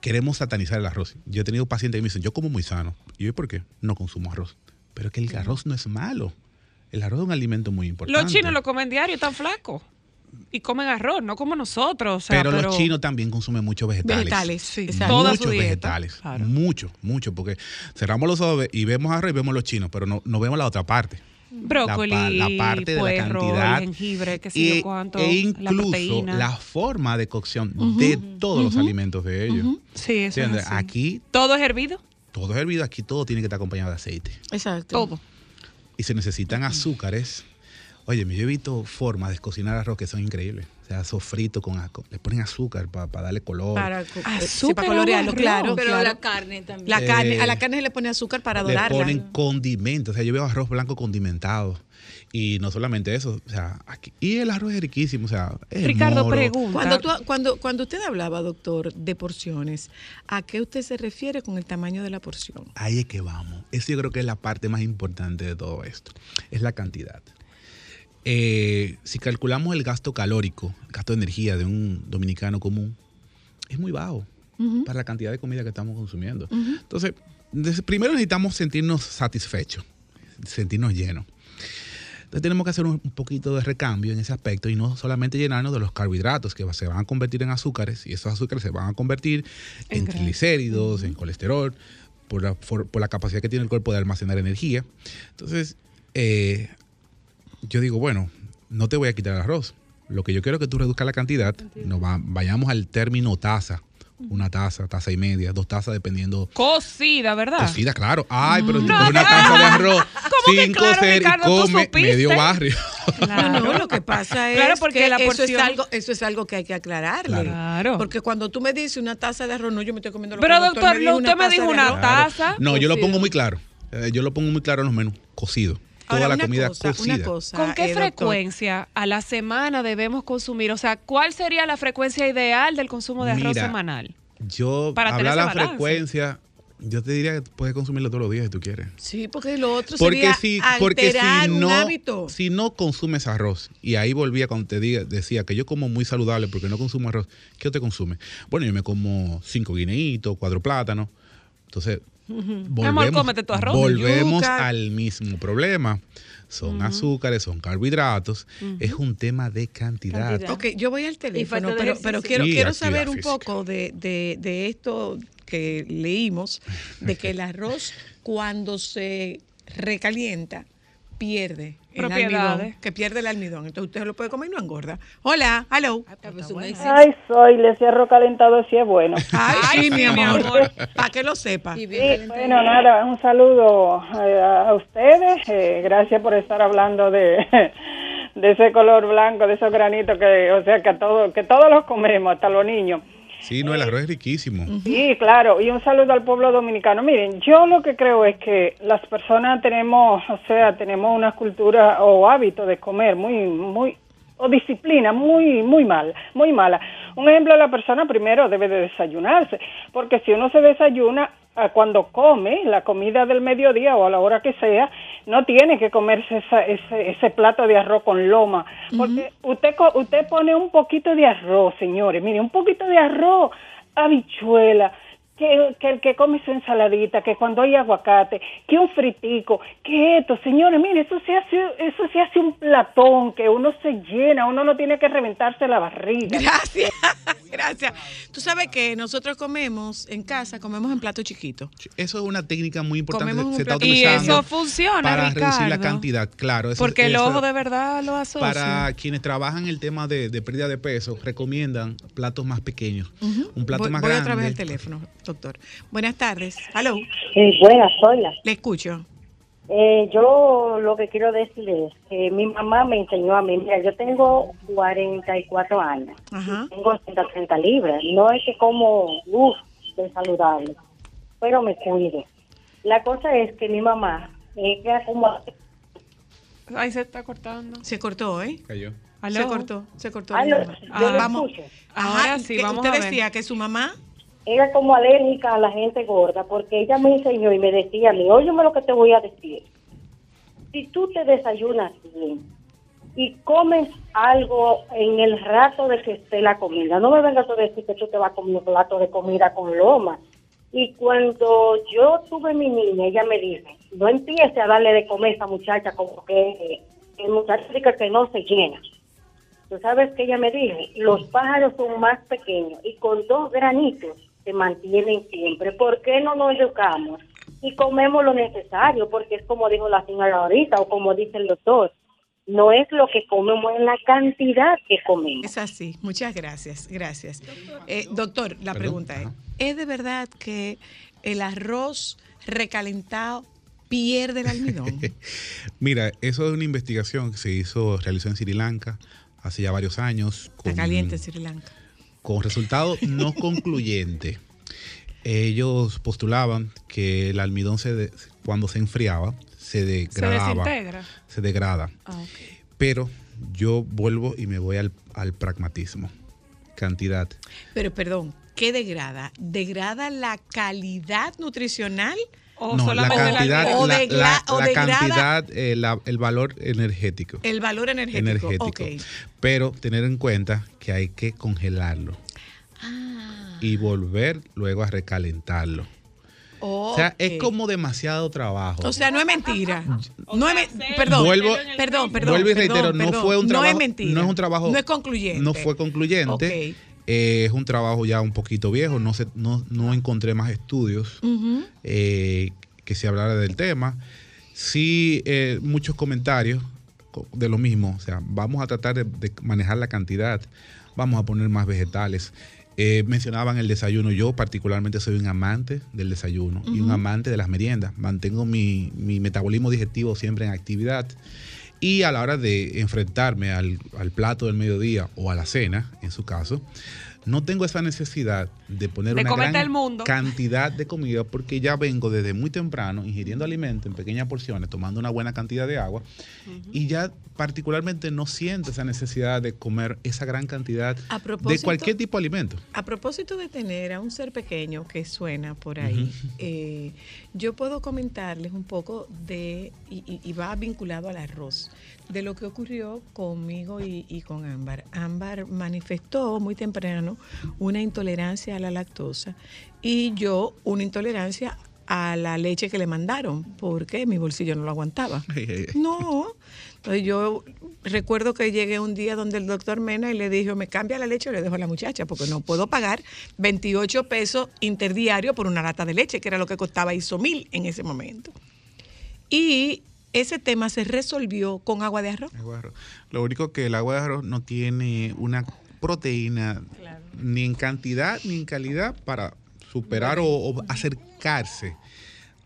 queremos satanizar el arroz. Yo he tenido pacientes que me dicen, yo como muy sano. Y yo, ¿por qué? No consumo arroz. Pero es que el arroz no es malo. El arroz es un alimento muy importante. Los chinos lo comen diario, están flacos. Y comen arroz, no como nosotros. O sea, pero, los chinos también consumen muchos vegetales. Vegetales, Sí, muchos vegetales. claro. Mucho, mucho. Porque cerramos los ojos y vemos arroz y vemos los chinos, pero no, no vemos la otra parte. Brócoli, la, la parte de la cantidad jengibre, qué sé y- yo cuánto, e incluso la, forma de cocción de todos los alimentos de ellos. Sí, eso es. Aquí ¿Todo es hervido? todo es hervido, aquí todo tiene que estar acompañado de aceite. Exacto. Todo. Y se necesitan azúcares. Oye, yo he visto formas de cocinar arroz que son increíbles. O sea, sofrito con aco- le ponen azúcar para darle color. Para, co- Azúcar sí, para colorearlo, arroz. claro. Pero claro. la carne también. La carne, Eh, a la carne se le pone azúcar para le dorarla. ponen condimentos. O sea, yo veo arroz blanco condimentado. Y no solamente eso, o sea, aquí, y el arroz es riquísimo, o sea, es Ricardo, moro. pregunta. Cuando, tú, cuando, cuando usted hablaba, doctor, de porciones, ¿a qué usted se refiere con el tamaño de la porción? Ahí es que vamos. Eso yo creo que es la parte más importante de todo esto. Es la cantidad. Eh, si calculamos el gasto calórico, el gasto de energía de un dominicano común, es muy bajo para la cantidad de comida que estamos consumiendo. Entonces, primero necesitamos sentirnos satisfechos, sentirnos llenos. Entonces tenemos que hacer un, poquito de recambio en ese aspecto y no solamente llenarnos de los carbohidratos que se van a convertir en azúcares y esos azúcares se van a convertir en, triglicéridos, en colesterol, por la, for- por la capacidad que tiene el cuerpo de almacenar energía. Entonces, eh, yo digo, bueno, no te voy a quitar el arroz. Lo que yo quiero es que tú reduzcas la cantidad. Nos va- vayamos al término taza. Una taza, taza y media, dos tazas dependiendo. Cocida, ¿verdad? Cocida, claro. Ay, pero No, con una no. taza de arroz ¿Cómo que sin claro, cocer Ricardo, y tú come supiste? medio barrio. Claro. No, no, lo que pasa es Claro, porque que la eso, es porción- algo, eso es algo que hay que aclararle. Claro. Porque cuando tú me dices una taza de arroz, no, yo me estoy comiendo lo Pero, que el doctor, dijo, usted me dijo una taza. No, yo lo pongo muy claro. Eh, yo lo pongo muy claro en los menús. Cocido. Toda Ahora, la comida cosa, cocida. Una cosa, ¿Con qué eh, doctor. frecuencia a la semana debemos consumir? O sea, ¿cuál sería la frecuencia ideal del consumo de arroz semanal? Yo, Para tener hablar la balance. frecuencia, yo te diría que puedes consumirlo todos los días si tú quieres. Sí, porque lo otro Porque sería si, porque alterar si un no, hábito. si no consumes arroz, y ahí volvía cuando te diga, decía que yo como muy saludable porque no consumo arroz, ¿qué te consume? Bueno, yo me como cinco guineitos, cuatro plátanos. Entonces, volvemos, cómete tu arroz. volvemos al mismo problema. Son azúcares, son carbohidratos. Es un tema de cantidad. Cantidad. Ok, yo voy al teléfono, pero, quiero, Y quiero saber un física. poco de, de- de esto que leímos, de que el arroz cuando se recalienta pierde Propiedades. almidón, que pierde el almidón. Entonces usted lo puede comer y no engorda. Hola, hello. Pues un éxito. Ay, soy, le cierro calentado si es bueno. Ay, Ay, sí, sí, mi amor. amor. Para que lo sepa. Sí, bueno, nada, un saludo eh, a ustedes. eh, gracias por estar hablando de, de ese color blanco, de esos granitos que, o sea, que, a todo, que todos los comemos, hasta los niños. Sí, no, el arroz es riquísimo. Sí, claro, y un saludo al pueblo dominicano. Miren, yo lo que creo es que las personas tenemos, o sea, tenemos una cultura o hábito de comer muy, muy, o disciplina muy, muy mal, muy mala. Un ejemplo, la persona primero debe de desayunarse, porque si uno se desayuna, cuando come la comida del mediodía o a la hora que sea, no tiene que comerse esa- ese, ese plato de arroz con loma. Porque usted, co- usted pone un poquito de arroz, señores, mire, un poquito de arroz, habichuela, que, que el que come su ensaladita, que cuando hay aguacate, que un fritico, que esto, señores, mire, eso se hace, eso se hace un platón, que uno se llena, uno no tiene que reventarse la barriga. Gracias, gracias. Tú sabes que nosotros comemos en casa, comemos en plato chiquito. Eso es una técnica muy importante Comemos que se está plato- Y utilizando eso funciona, para reducir la cantidad. Claro, eso, Porque el eso- ojo de verdad lo asocia. Para quienes trabajan el tema de, de pérdida de peso, recomiendan platos más pequeños. Un plato voy, más voy grande. otra vez al teléfono, doctor. Buenas tardes. Aló, Sí, buenas, sola. le escucho. Eh, yo lo que quiero decir es que mi mamá me enseñó a mí, mira, yo tengo 44 años, Ajá. tengo 130 libras, no es que como, uff, de saludable, pero me cuido. La cosa es que mi mamá, ella como Ahí se está cortando. Se cortó, ¿eh? Cayó. ¿Aló? Se cortó, se cortó. Aló, Ah, vamos. escucho. Ahora sí, que vamos usted a ver. decía que su mamá era como alérgica a la gente gorda, porque ella me enseñó y me decía a mí, óyeme lo que te voy a decir. Si tú te desayunas bien y comes algo en el rato de que esté la comida, no me vengas a decir que tú te vas a comer un plato de comida con loma. Y cuando yo tuve mi niña, ella me dice, no empiece a darle de comer a esa muchacha como que eh, el muchacho dice que no se llena. Tú sabes que ella me dijo, los pájaros son más pequeños y con dos granitos se mantienen siempre. ¿Por qué no nos educamos y comemos lo necesario? Porque es como dijo la señora ahorita o como dice el doctor, no es lo que comemos, es la cantidad que comemos. Es así. Muchas gracias, gracias. Eh, doctor, la Perdón, pregunta es. ¿es de verdad que el arroz recalentado pierde el almidón? Mira, eso es una investigación que se hizo, realizó en Sri Lanka hace ya varios años. Está caliente Sri Lanka. Con resultado no concluyente. Ellos postulaban que el almidón se de- cuando se enfriaba se Se degradaba, desintegra. se degrada. Ah. Pero yo vuelvo y me voy al, al pragmatismo. Cantidad. Pero perdón, ¿qué degrada? ¿Degrada la calidad nutricional? O no, la cantidad. O la, la- o la degrada- cantidad, eh, la- el valor energético. El valor energético. energético. Pero tener en cuenta que hay que congelarlo Ah, y volver luego a recalentarlo. O sea, es como demasiado trabajo. O sea, no es mentira. No es me- perdón, Vuelvo- perdón, perdón. Vuelvo y perdón, reitero, no perdón. fue un trabajo. No es mentira. No es un trabajo. No es concluyente. No fue concluyente. Ok. Eh, es un trabajo ya un poquito viejo. No, se, no, no encontré más estudios eh, que se hablara del tema. Sí, eh, muchos comentarios co- de lo mismo. O sea, vamos a tratar de, de manejar la cantidad. Vamos a poner más vegetales. Mencionaban el desayuno. Yo particularmente soy un amante del desayuno y un amante de las meriendas. Mantengo mi, mi metabolismo digestivo siempre en actividad. Y a la hora de enfrentarme al, al plato del mediodía o a la cena, en su caso, no tengo esa necesidad de poner De una gran el mundo. cantidad de comida porque ya vengo desde muy temprano ingiriendo alimentos en pequeñas porciones, tomando una buena cantidad de agua y ya particularmente no siento esa necesidad de comer esa gran cantidad A de propósito- cualquier tipo de alimento. A propósito de tener a un ser pequeño que suena por ahí, eh, yo puedo comentarles un poco de, y, y- y va vinculado al arroz, de lo que ocurrió conmigo y, y con Ámbar. Ámbar manifestó muy temprano una intolerancia a la lactosa y yo una intolerancia a la leche que le mandaron, porque mi bolsillo no lo aguantaba. No. Entonces yo recuerdo que llegué un día donde el doctor Mena y le dijo, me cambia la leche o le dejo a la muchacha, porque no puedo pagar 28 pesos interdiario por una lata de leche, que era lo que costaba Isomil en ese momento. Y ese tema se resolvió con agua de arroz. Agua de arroz. Lo único que el agua de arroz no tiene una proteína ni en cantidad ni en calidad para superar o, o acercarse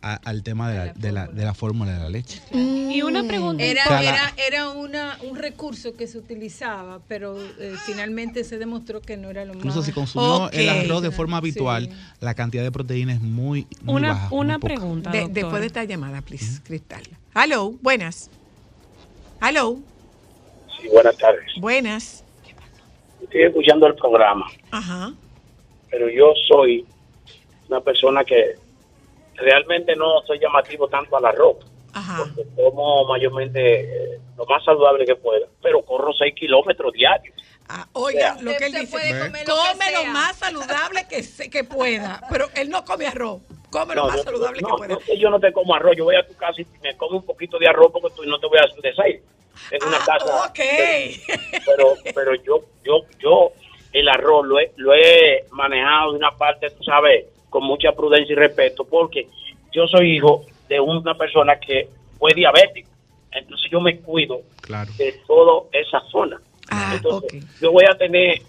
a- al tema de la, de la- de la fórmula de la leche. Y una pregunta. Era, O sea, la- era, era una, un recurso que se utilizaba, pero eh, finalmente se demostró que no era lo Incluso más. si consumió el arroz de forma habitual, Sí. la cantidad de proteína es muy, muy Una, baja. una pregunta, De- después de esta llamada, please, Cristal. Hello, buenas. Hello, Sí, buenas tardes. buenas. Estoy escuchando el programa, Ajá. pero yo soy una persona que realmente no soy llamativo tanto al arroz. Porque como mayormente eh, lo más saludable que pueda, pero corro 6 kilómetros diarios. Oiga, O sea, lo que él dice, puede come, comer lo, lo que sea. más saludable que, se- que pueda, pero él no come arroz, come lo más saludable no, que pueda. no, que yo no te como arroz, yo voy a tu casa y me como un poquito de arroz porque tú no te voy a hacer un desayuno. En una casa. Ah, ok. Pero, pero yo, yo, yo el arroz lo he, lo he manejado de una parte, tú sabes, con mucha prudencia y respeto, porque yo soy hijo de una persona que fue diabético. Entonces yo me cuido Claro. de toda esa zona. Ah, Entonces, yo voy a tener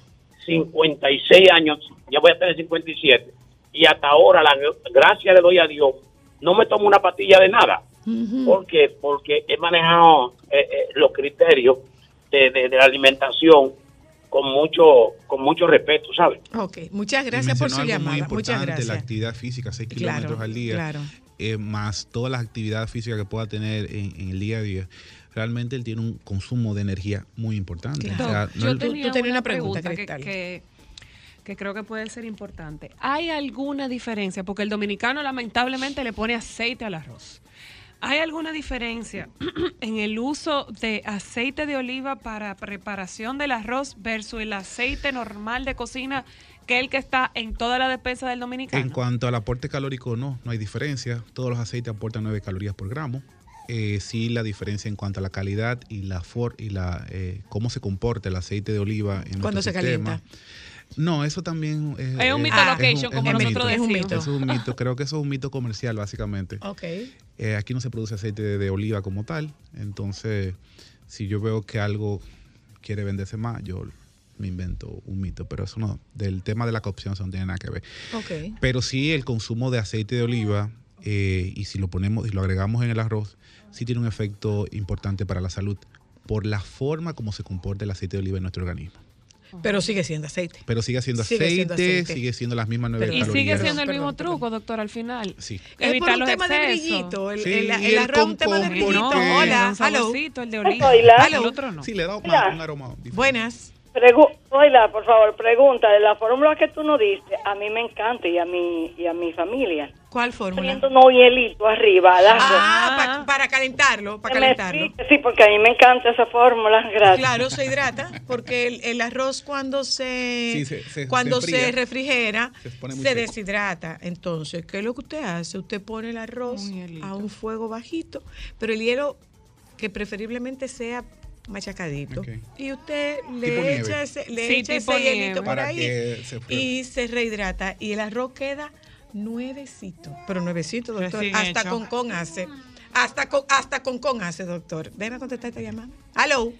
56 años, ya voy a tener 57, y hasta ahora, la gracia le doy a Dios, no me tomo una pastilla de nada. ¿Por qué? Porque he manejado eh, eh, los criterios de, de- de la alimentación con mucho con mucho respeto, ¿sabes? Ok, muchas gracias por su llamada. Muchas gracias. La actividad física, 6 Claro, kilómetros al día, claro. eh, más todas las actividades físicas que pueda tener en, en el día a día. Realmente él tiene un consumo de energía muy importante. O sea, no Yo el- tenía tú tenías una, una pregunta, pregunta, que- que creo que puede ser importante. ¿Hay alguna diferencia? Porque el dominicano lamentablemente le pone aceite al arroz. ¿Hay alguna diferencia en el uso de aceite de oliva para preparación del arroz versus el aceite normal de cocina que el que está en toda la despensa del dominicano? En cuanto al aporte calórico, no, no hay diferencia. Todos los aceites aportan 9 calorías por gramo. Eh, sí, la diferencia en cuanto a la calidad y la for y la eh, cómo se comporta el aceite de oliva en Cuando nuestro se sistema. calienta. No, eso también es, Es un mito location, como nosotros decimos. Es un mito. Creo que eso es un mito comercial, básicamente. Ok. Eh, aquí no se produce aceite de, de oliva como tal. Entonces, si yo veo que algo quiere venderse más, yo me invento un mito. Pero eso no, del tema de la cocción, eso no tiene nada que ver. Ok. Pero sí el consumo de aceite de oliva, eh, y si lo ponemos y lo agregamos en el arroz, sí tiene un efecto importante para la salud por la forma como se comporta el aceite de oliva en nuestro organismo. Pero sigue siendo aceite. Pero sigue siendo Sigue aceite, siendo aceite. sigue siendo las mismas nueve Y calorías. sigue siendo el mismo truco, doctor, al final. Sí. Es por Evitar un los tema de excesos. brillito. El, Sí, el- y el el arroz es un tema de brillito. porque- Hola, el de oliva. Hola. El otro no. Sí, le da un aroma. diferente. Buenas. Pregu Oila, por favor, pregunta de la fórmula que tú nos diste. A mí me encanta y a mi y a mi familia. ¿Cuál fórmula? Poniendo unos hielitos arriba. al arroz. Ah, pa- para calentarlo, para calentarlo. Sí, porque a mí me encanta esa fórmula. Gracias. Claro, se hidrata, porque el, el arroz cuando se, Sí, se- se- cuando se refrigera Se deshidrata. Entonces, ¿qué es lo que usted hace? Usted pone el arroz a un fuego bajito, pero el hielo que preferiblemente sea machacadito. Y usted Tipo le nieve. echa ese, le Sí, echa ese hielito por Para ahí se y se rehidrata y el arroz queda nuevecito. Pero nuevecito, doctor. Recién Hasta hecho. con con hace. Hasta con, hasta con con hace, doctor. Déjame contestar esta llamada. Hello.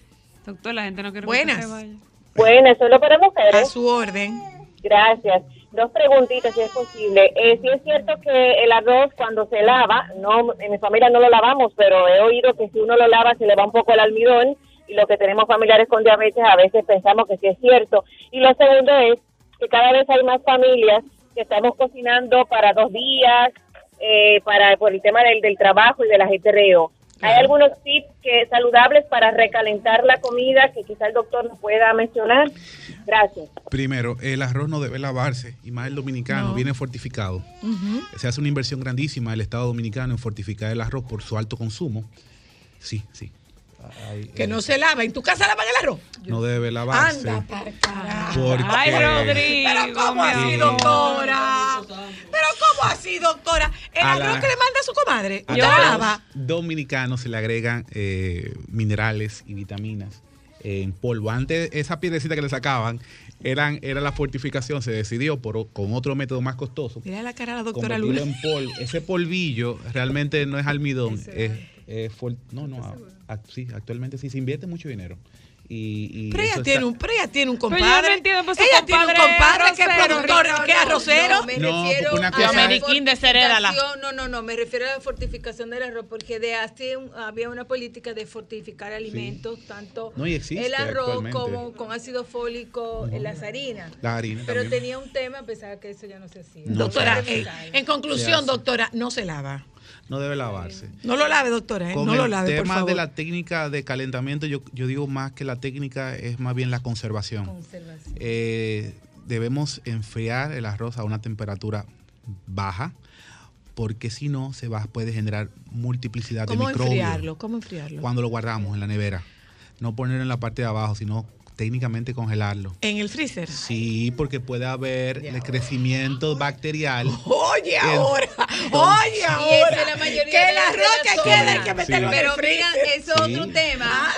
Doctor, la gente no quiere Buenas. que se vaya. Buenas, solo para A mujeres. su orden. Gracias. Dos preguntitas, si es posible. Eh, si es cierto que el arroz cuando se lava, no, en mi familia no lo lavamos, pero he oído que si uno lo lava se le va un poco el almidón y lo que tenemos familiares con diabetes a veces pensamos que sí es cierto. Y lo segundo es que cada vez hay más familias que estamos cocinando para dos días, eh, para por el tema del, del trabajo y del ajetreo. ¿Hay algunos tips que saludables para recalentar la comida que quizá el doctor nos pueda mencionar? Gracias. Primero, el arroz no debe lavarse, y más el dominicano, No. viene fortificado. Se hace una inversión grandísima el Estado dominicano en fortificar el arroz por su alto consumo. Sí, sí. Que eh, no se lava. ¿En tu casa lavan el arroz? no debe lavarse. Anda para. Porque- Ay, Rodrigo. Pero ¿cómo así, amor. doctora? Pero ¿cómo así, doctora? El A arroz la- que le manda a su comadre. A ¿Usted los lo lava? dominicanos se le agregan eh, minerales y vitaminas en polvo. Antes esa piedrecita que le sacaban eran, era la fortificación. Se decidió por, con otro método más costoso. Mira la cara de la doctora Lula. en polvo. Ese polvillo realmente no es almidón. Es, for- no, no, a- sí, actualmente sí se invierte mucho dinero. Y, y Pero ella tiene está- un, pero ella tiene un Pero yo compadre. no entiendo, pues, su ella tiene un compadre que es arrocero, productor, que es arrocero. No, me No, refiero una a cosa Ameriquín de Ceredala. No, no, no, me refiero a la fortificación del arroz, porque de hace un- había una política de fortificar alimentos, tanto No, y existe el arroz como con ácido fólico en las harinas. La harina Pero también. tenía un tema, a pesar de que eso ya no se hacía. No Doctora, eh, en conclusión, doctora, no se lava. No debe lavarse. No lo lave, doctora. eh, Con No el lo lave, por tema favor. de la técnica de calentamiento, yo, yo digo más que la técnica es más bien la conservación. Conservación. Eh, debemos enfriar el arroz a una temperatura baja porque si no se va puede generar multiplicidad de ¿Cómo microbios enfriarlo? ¿Cómo enfriarlo? cuando lo guardamos en la nevera. No ponerlo en la parte de abajo, sino técnicamente congelarlo. ¿En el freezer? Sí, porque puede haber el crecimiento bacterial. Oye, ahora, oye, ahora. esa es la mayoría que la- zona. queda hay que meterlo en el Pero mira, eso es Sí. otro tema.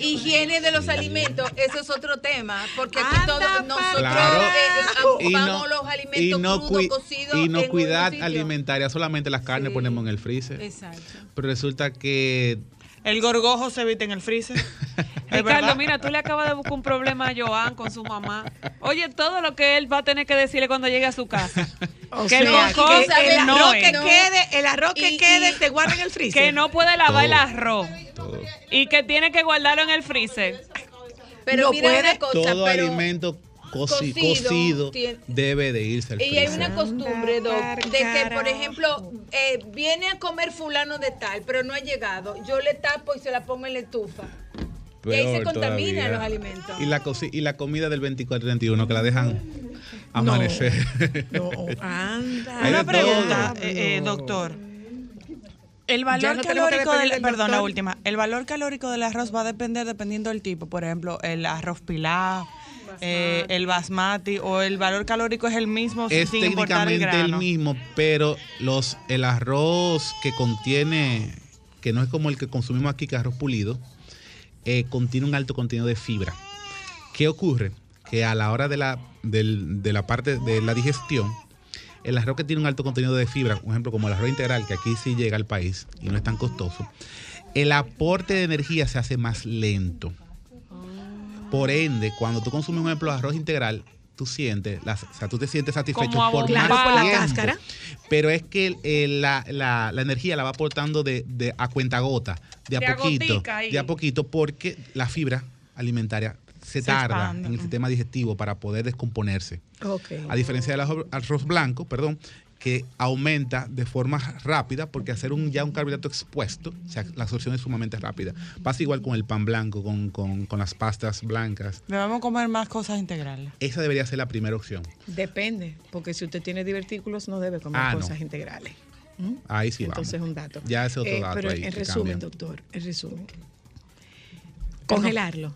Higiene de los alimentos, eso es otro tema. Porque aquí todos nosotros Claro. eh, Y vamos no, los alimentos y no, crudos, cocidos. inocuidad alimentaria, solamente las carnes ponemos en el freezer. Exacto. Pero resulta que El gorgojo se evita en el freezer. ¿Es Ricardo, mira, tú le acabas de buscar un problema a Joan con su mamá. Oye, todo lo que él va a tener que decirle cuando llegue a su casa. O que el sea, gorgojo que el no arroz es. que quede, el arroz que Y- quede y- se guarda en el freezer. Que no puede lavar el Todo. arroz. Y que tiene que guardarlo en el freezer. Pero No mira puede una cosa, todo pero alimento coci- cocido cocido tiene- debe de irse al Y hay freezer. una costumbre, Doc, de que, por ejemplo, eh, viene a comer fulano de tal, pero no ha llegado. Yo le tapo y se la pongo en la estufa. y ahí se contaminan todavía. los alimentos. Y la, coci- y la comida del 24-31 que la dejan amanecer. No, anda. Una pregunta, eh, eh, doctor. El valor no calórico del, del perdón, la última. El valor calórico del arroz va a depender dependiendo del tipo. Por ejemplo, el arroz pilá, eh, el basmati o el valor calórico es el mismo es sin importar el técnicamente el, mismo, pero los el arroz que contiene, que no es como el que consumimos aquí, que es arroz pulido, eh, contiene un alto contenido de fibra. ¿Qué ocurre? Que a la hora de la, del- de la parte de la digestión, el arroz que tiene un alto contenido de fibra, por ejemplo, como el arroz integral, que aquí sí llega al país y no es tan costoso, el aporte de energía se hace más lento. Por ende, cuando tú consumes un ejemplo de arroz integral, tú sientes, las- o sea, tú te sientes satisfecho Como por más por la tiempo. cáscara. Pero es que el- la, la- la energía la va aportando de, de a cuenta gota, de a De poquito, de a poquito, porque la fibra alimentaria se, Se tarda expande. en el sistema digestivo para poder descomponerse. A diferencia del arroz blanco, perdón, que aumenta de forma rápida, porque hacer un, ya un carbohidrato expuesto, o sea, la absorción es sumamente rápida. Pasa igual con el pan blanco, con, con- con las pastas blancas. Debemos comer más cosas integrales. Esa debería ser la primera opción. Depende, porque si usted tiene divertículos no debe comer Ah, no. cosas integrales. ¿Mm? Ahí sí Entonces es un dato. Ya ese otro Eh, dato Pero ahí en resumen, cambia. doctor, en resumen. Congelarlo.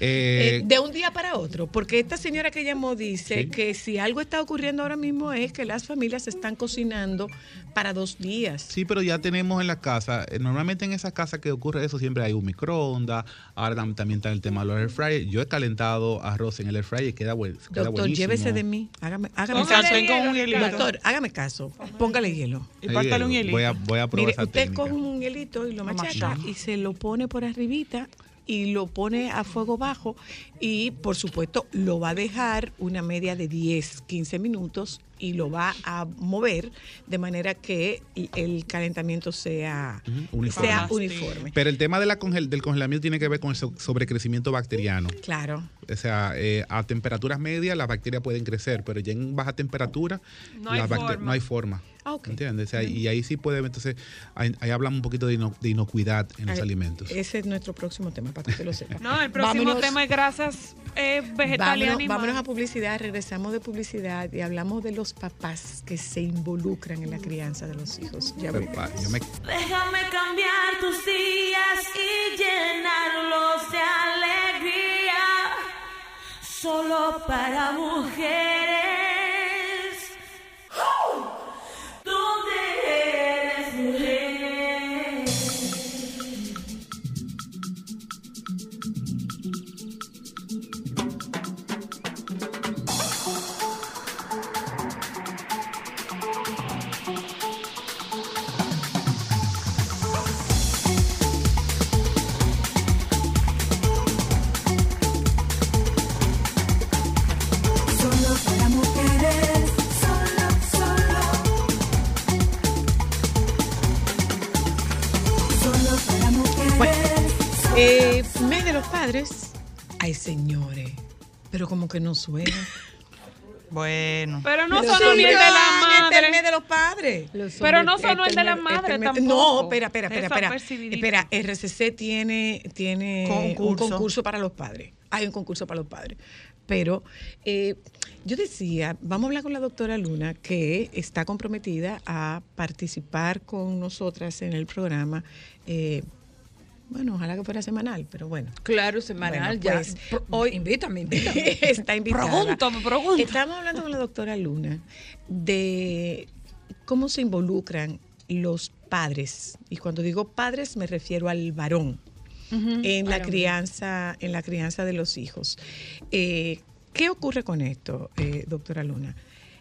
Eh, Eh, de un día para otro, porque esta señora que llamó dice Sí. que si algo está ocurriendo ahora mismo es que las familias están cocinando para dos días. Sí, pero ya tenemos en la casa, eh, normalmente en esa casa que ocurre eso siempre hay un microondas, ahora tam- también está el tema de los air fryer. Yo he calentado arroz en el air fryer y queda, buen, queda Doctor, buenísimo. llévese de mí. Hágame, hágame Póngale caso. hielo, con un hielito. Doctor, hágame caso. Póngale hielo. Y pártale un hielito. Voy a, voy a probar Mire, esa usted técnica. coge un hielito y lo machaca. y se lo pone por arribita y lo pone a fuego bajo y por supuesto lo va a dejar una media de 10, 15 minutos y lo va a mover de manera que el calentamiento sea, uniforme. sea uniforme. Pero el tema de la congel- del congelamiento tiene que ver con el so- sobrecrecimiento bacteriano. Claro. O sea, eh, a temperaturas medias las bacterias pueden crecer, pero ya en baja temperatura No hay las bacte- forma. no hay forma. Ah. ¿Entiendes? O sea, y ahí sí puede, entonces, ahí, ahí hablamos un poquito de, ino- de inocuidad en los alimentos. Ese es nuestro próximo tema, para que usted lo sepa. No, el próximo Vámonos- tema es grasas eh, vegetales Vámonos, animales. vámonos a publicidad, regresamos de publicidad y hablamos de los papás que se involucran en la crianza de los hijos. Ya Pero, volvemos. pa, yo me- Déjame cambiar tus días y llenarlos de alegría. Solo para mujeres. ¿Dónde eres señores. Pero como que no suena. Bueno. Pero no Pero sonó ni el de la este es el madre. de los padres. Pero no sonó Este el de la mes- madre este tampoco. No, espera, espera, espera, espera. RCC tiene, tiene un Concurso. concurso para los padres. Hay un concurso para los padres. Pero eh, yo decía, vamos a hablar con la doctora Luna, que está comprometida a participar con nosotras en el programa. eh, bueno, ojalá que fuera semanal, pero bueno. Claro, semanal, ya. Pro- hoy invítame, invítame. está invitada. Pregúntame, pregúntame. Estamos hablando con la doctora Luna de cómo se involucran los padres. Y cuando digo padres me refiero al varón en la crianza, en la crianza de los hijos. Eh, ¿Qué ocurre con esto, eh, doctora Luna?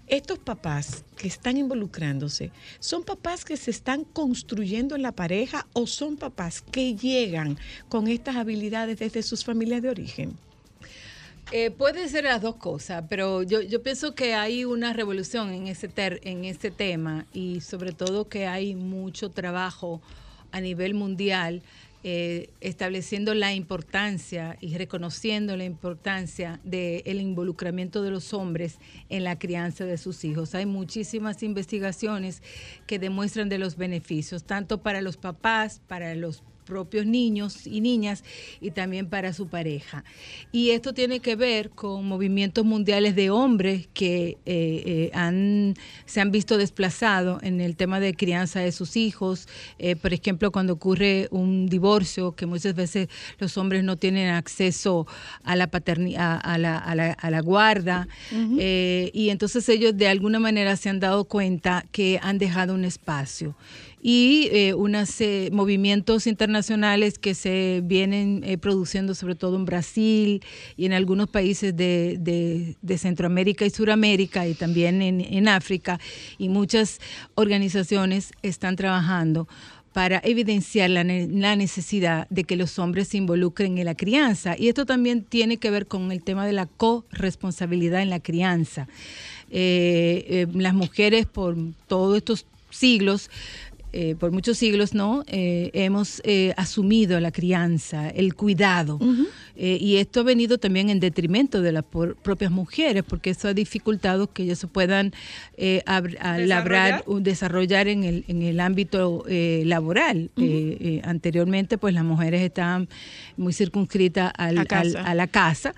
Estos papás que están involucrándose, ¿son papás que se están construyendo en la pareja o son papás que llegan con estas habilidades desde sus familias de origen? Eh, puede ser las dos cosas, pero yo, yo pienso que hay una revolución en ese, ter- en ese tema y sobre todo que hay mucho trabajo a nivel mundial eh, estableciendo la importancia y reconociendo la importancia del involucramiento de los hombres en la crianza de sus hijos. Hay muchísimas investigaciones que demuestran de los beneficios, tanto para los papás, para los propios niños y niñas y también para su pareja. Y esto tiene que ver con movimientos mundiales de hombres que eh, eh, han, se han visto desplazados en el tema de crianza de sus hijos. Eh, por ejemplo, cuando ocurre un divorcio, que muchas veces los hombres no tienen acceso a la paternidad, a, la, a la- a la guarda. Y entonces ellos de alguna manera se han dado cuenta que han dejado un espacio y eh, unos eh, movimientos internacionales que se vienen eh, produciendo sobre todo en Brasil y en algunos países de, Centroamérica y Suramérica y también en, África y muchas organizaciones están trabajando para evidenciar la, la necesidad de que los hombres se involucren en la crianza. Y esto también tiene que ver con el tema de la corresponsabilidad en la crianza. Eh, las mujeres por todos estos siglos eh, por muchos siglos, ¿no? Eh, hemos eh, asumido la crianza, el cuidado. Eh, y esto ha venido también en detrimento de las por- propias mujeres, porque eso ha dificultado que ellas se puedan eh, a labrar, desarrollar en el, en el ámbito laboral. Anteriormente, pues las mujeres estaban muy circunscritas al- A al- casa. a la casa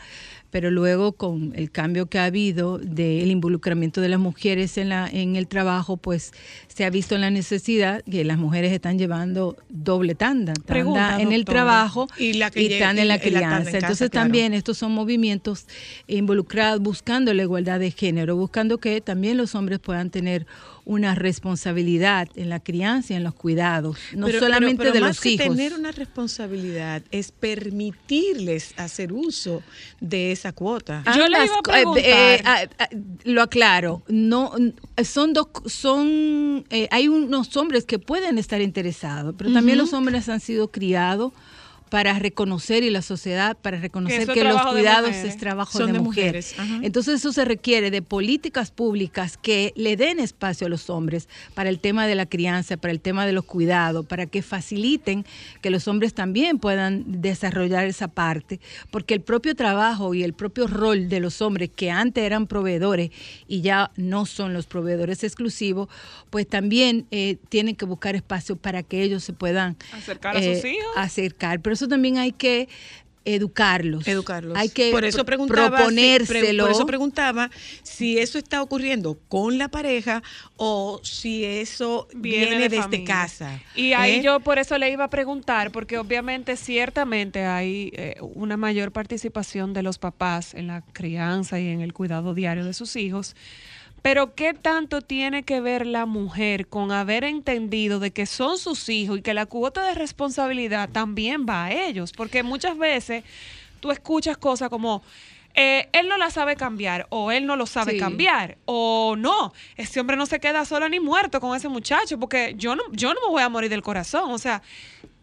pero luego con el cambio que ha habido del involucramiento de las mujeres en, la, en el trabajo, pues se ha visto la necesidad que las mujeres están llevando doble tanda, tanda Pregunta, en el trabajo Y la que y llega- tanda en la la tanda en crianza. casa, Entonces claro. también estos son movimientos involucrados buscando la igualdad de género, buscando que también los hombres puedan tener una responsabilidad en la crianza y en los cuidados, no Pero- solamente pero- pero de más los que hijos. Tener una responsabilidad es permitirles hacer uso de esa cuota. Ambas co- eh, eh, ah, ah, lo aclaro, no son dos, son, eh, hay unos hombres que pueden estar interesados, pero también los hombres han sido criados para reconocer y la sociedad para reconocer que, los cuidados mujeres. es trabajo de, de mujeres. Entonces eso se requiere de políticas públicas que le den espacio a los hombres para el tema de la crianza, para el tema de los cuidados, para que faciliten que los hombres también puedan desarrollar esa parte, porque el propio trabajo y el propio rol de los hombres que antes eran proveedores y ya no son los proveedores exclusivos, pues también eh, tienen que buscar espacio para que ellos se puedan Acercar a sus hijos. acercar. Pero eso también hay que educarlos. Educarlos. Hay que por eso preguntaba, si- pre- proponérselo. por eso preguntaba si eso está ocurriendo con la pareja o si eso viene, de desde familia. casa. Y ahí ¿eh? yo por eso le iba a preguntar, porque obviamente ciertamente hay eh, una mayor participación de los papás en la crianza y en el cuidado diario de sus hijos. Pero ¿qué tanto tiene que ver la mujer con haber entendido de que son sus hijos y que la cuota de responsabilidad también va a ellos? Porque muchas veces tú escuchas cosas como, eh, él no la sabe cambiar o él no lo sabe Sí. cambiar o no, ese hombre no se queda solo ni muerto con ese muchacho porque yo no, yo no me voy a morir del corazón. O sea,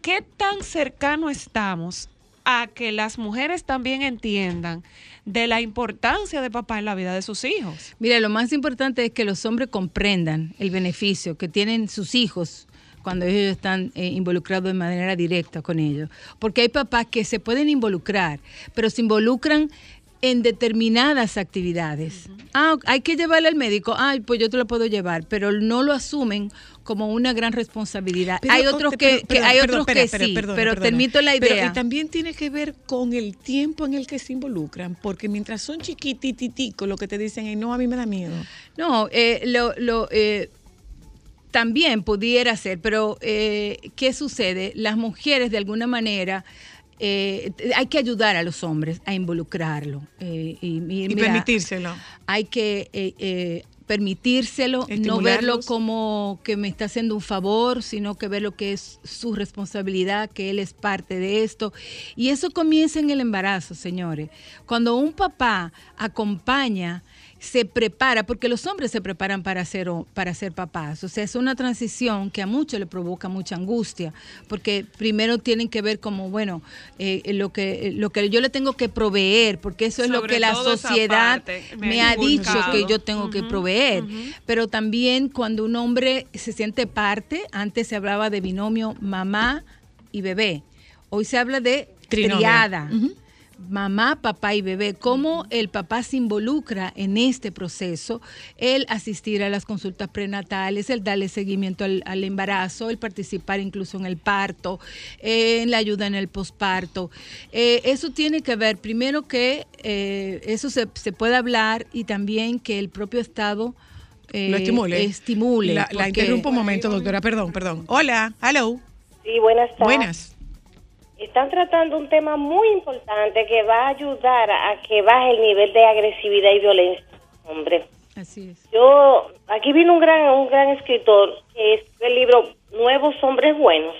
¿qué tan cercano estamos a que las mujeres también entiendan de la importancia de papá en la vida de sus hijos? Mira, lo más importante es que los hombres comprendan el beneficio que tienen sus hijos cuando ellos están eh, involucrados de manera directa con ellos. Porque hay papás que se pueden involucrar, pero se involucran en determinadas actividades. Ah, hay que llevarle al médico. Ay, pues yo te lo puedo llevar, pero no lo asumen como una gran responsabilidad. Pero, hay otros oh, que, pero- que perdón, hay perdón, otros que espera, sí, pero termito la Pero, idea. y también tiene que ver con el tiempo en el que se involucran, porque mientras son chiquitititicos, lo que te dicen no, a mí me da miedo. No, eh, lo, lo, eh, también pudiera ser, pero eh, ¿qué sucede? Las mujeres de alguna manera... eh, hay que ayudar a los hombres a involucrarlo. eh, y, y Y mira, permitírselo. Hay que eh, eh, permitírselo, no verlo como que me está haciendo un favor, sino que verlo que es su responsabilidad, que él es parte de esto. Y eso comienza en el embarazo, señores. Cuando un papá acompaña, se prepara, porque los hombres se preparan para ser, o- para ser papás. O sea, es una transición que a muchos le provoca mucha angustia, porque primero tienen que ver como, bueno, eh, lo, que, lo que yo le tengo que proveer, porque eso es lo que la sociedad parte me, me ha dicho que yo tengo que proveer. Pero también cuando un hombre se siente parte, antes se hablaba de binomio mamá y bebé. Hoy se habla de Trinomio. triada. Mamá, papá y bebé, cómo el papá se involucra en este proceso, el asistir a las consultas prenatales, el darle seguimiento al, al embarazo, el participar incluso en el parto, eh, en la ayuda en el posparto. Eh, eso tiene que ver, primero que eh, eso se, se puede hablar y también que el propio Estado eh, lo estimule. estimule, La, interrumpo un momento, doctora, perdón, perdón. Hola, hello. Sí, buenas tardes. Buenas. Están tratando un tema muy importante que va a ayudar a que baje el nivel de agresividad y violencia, hombre. Así es. Yo, aquí vino un gran, un gran escritor que escribió el libro Nuevos Hombres Buenos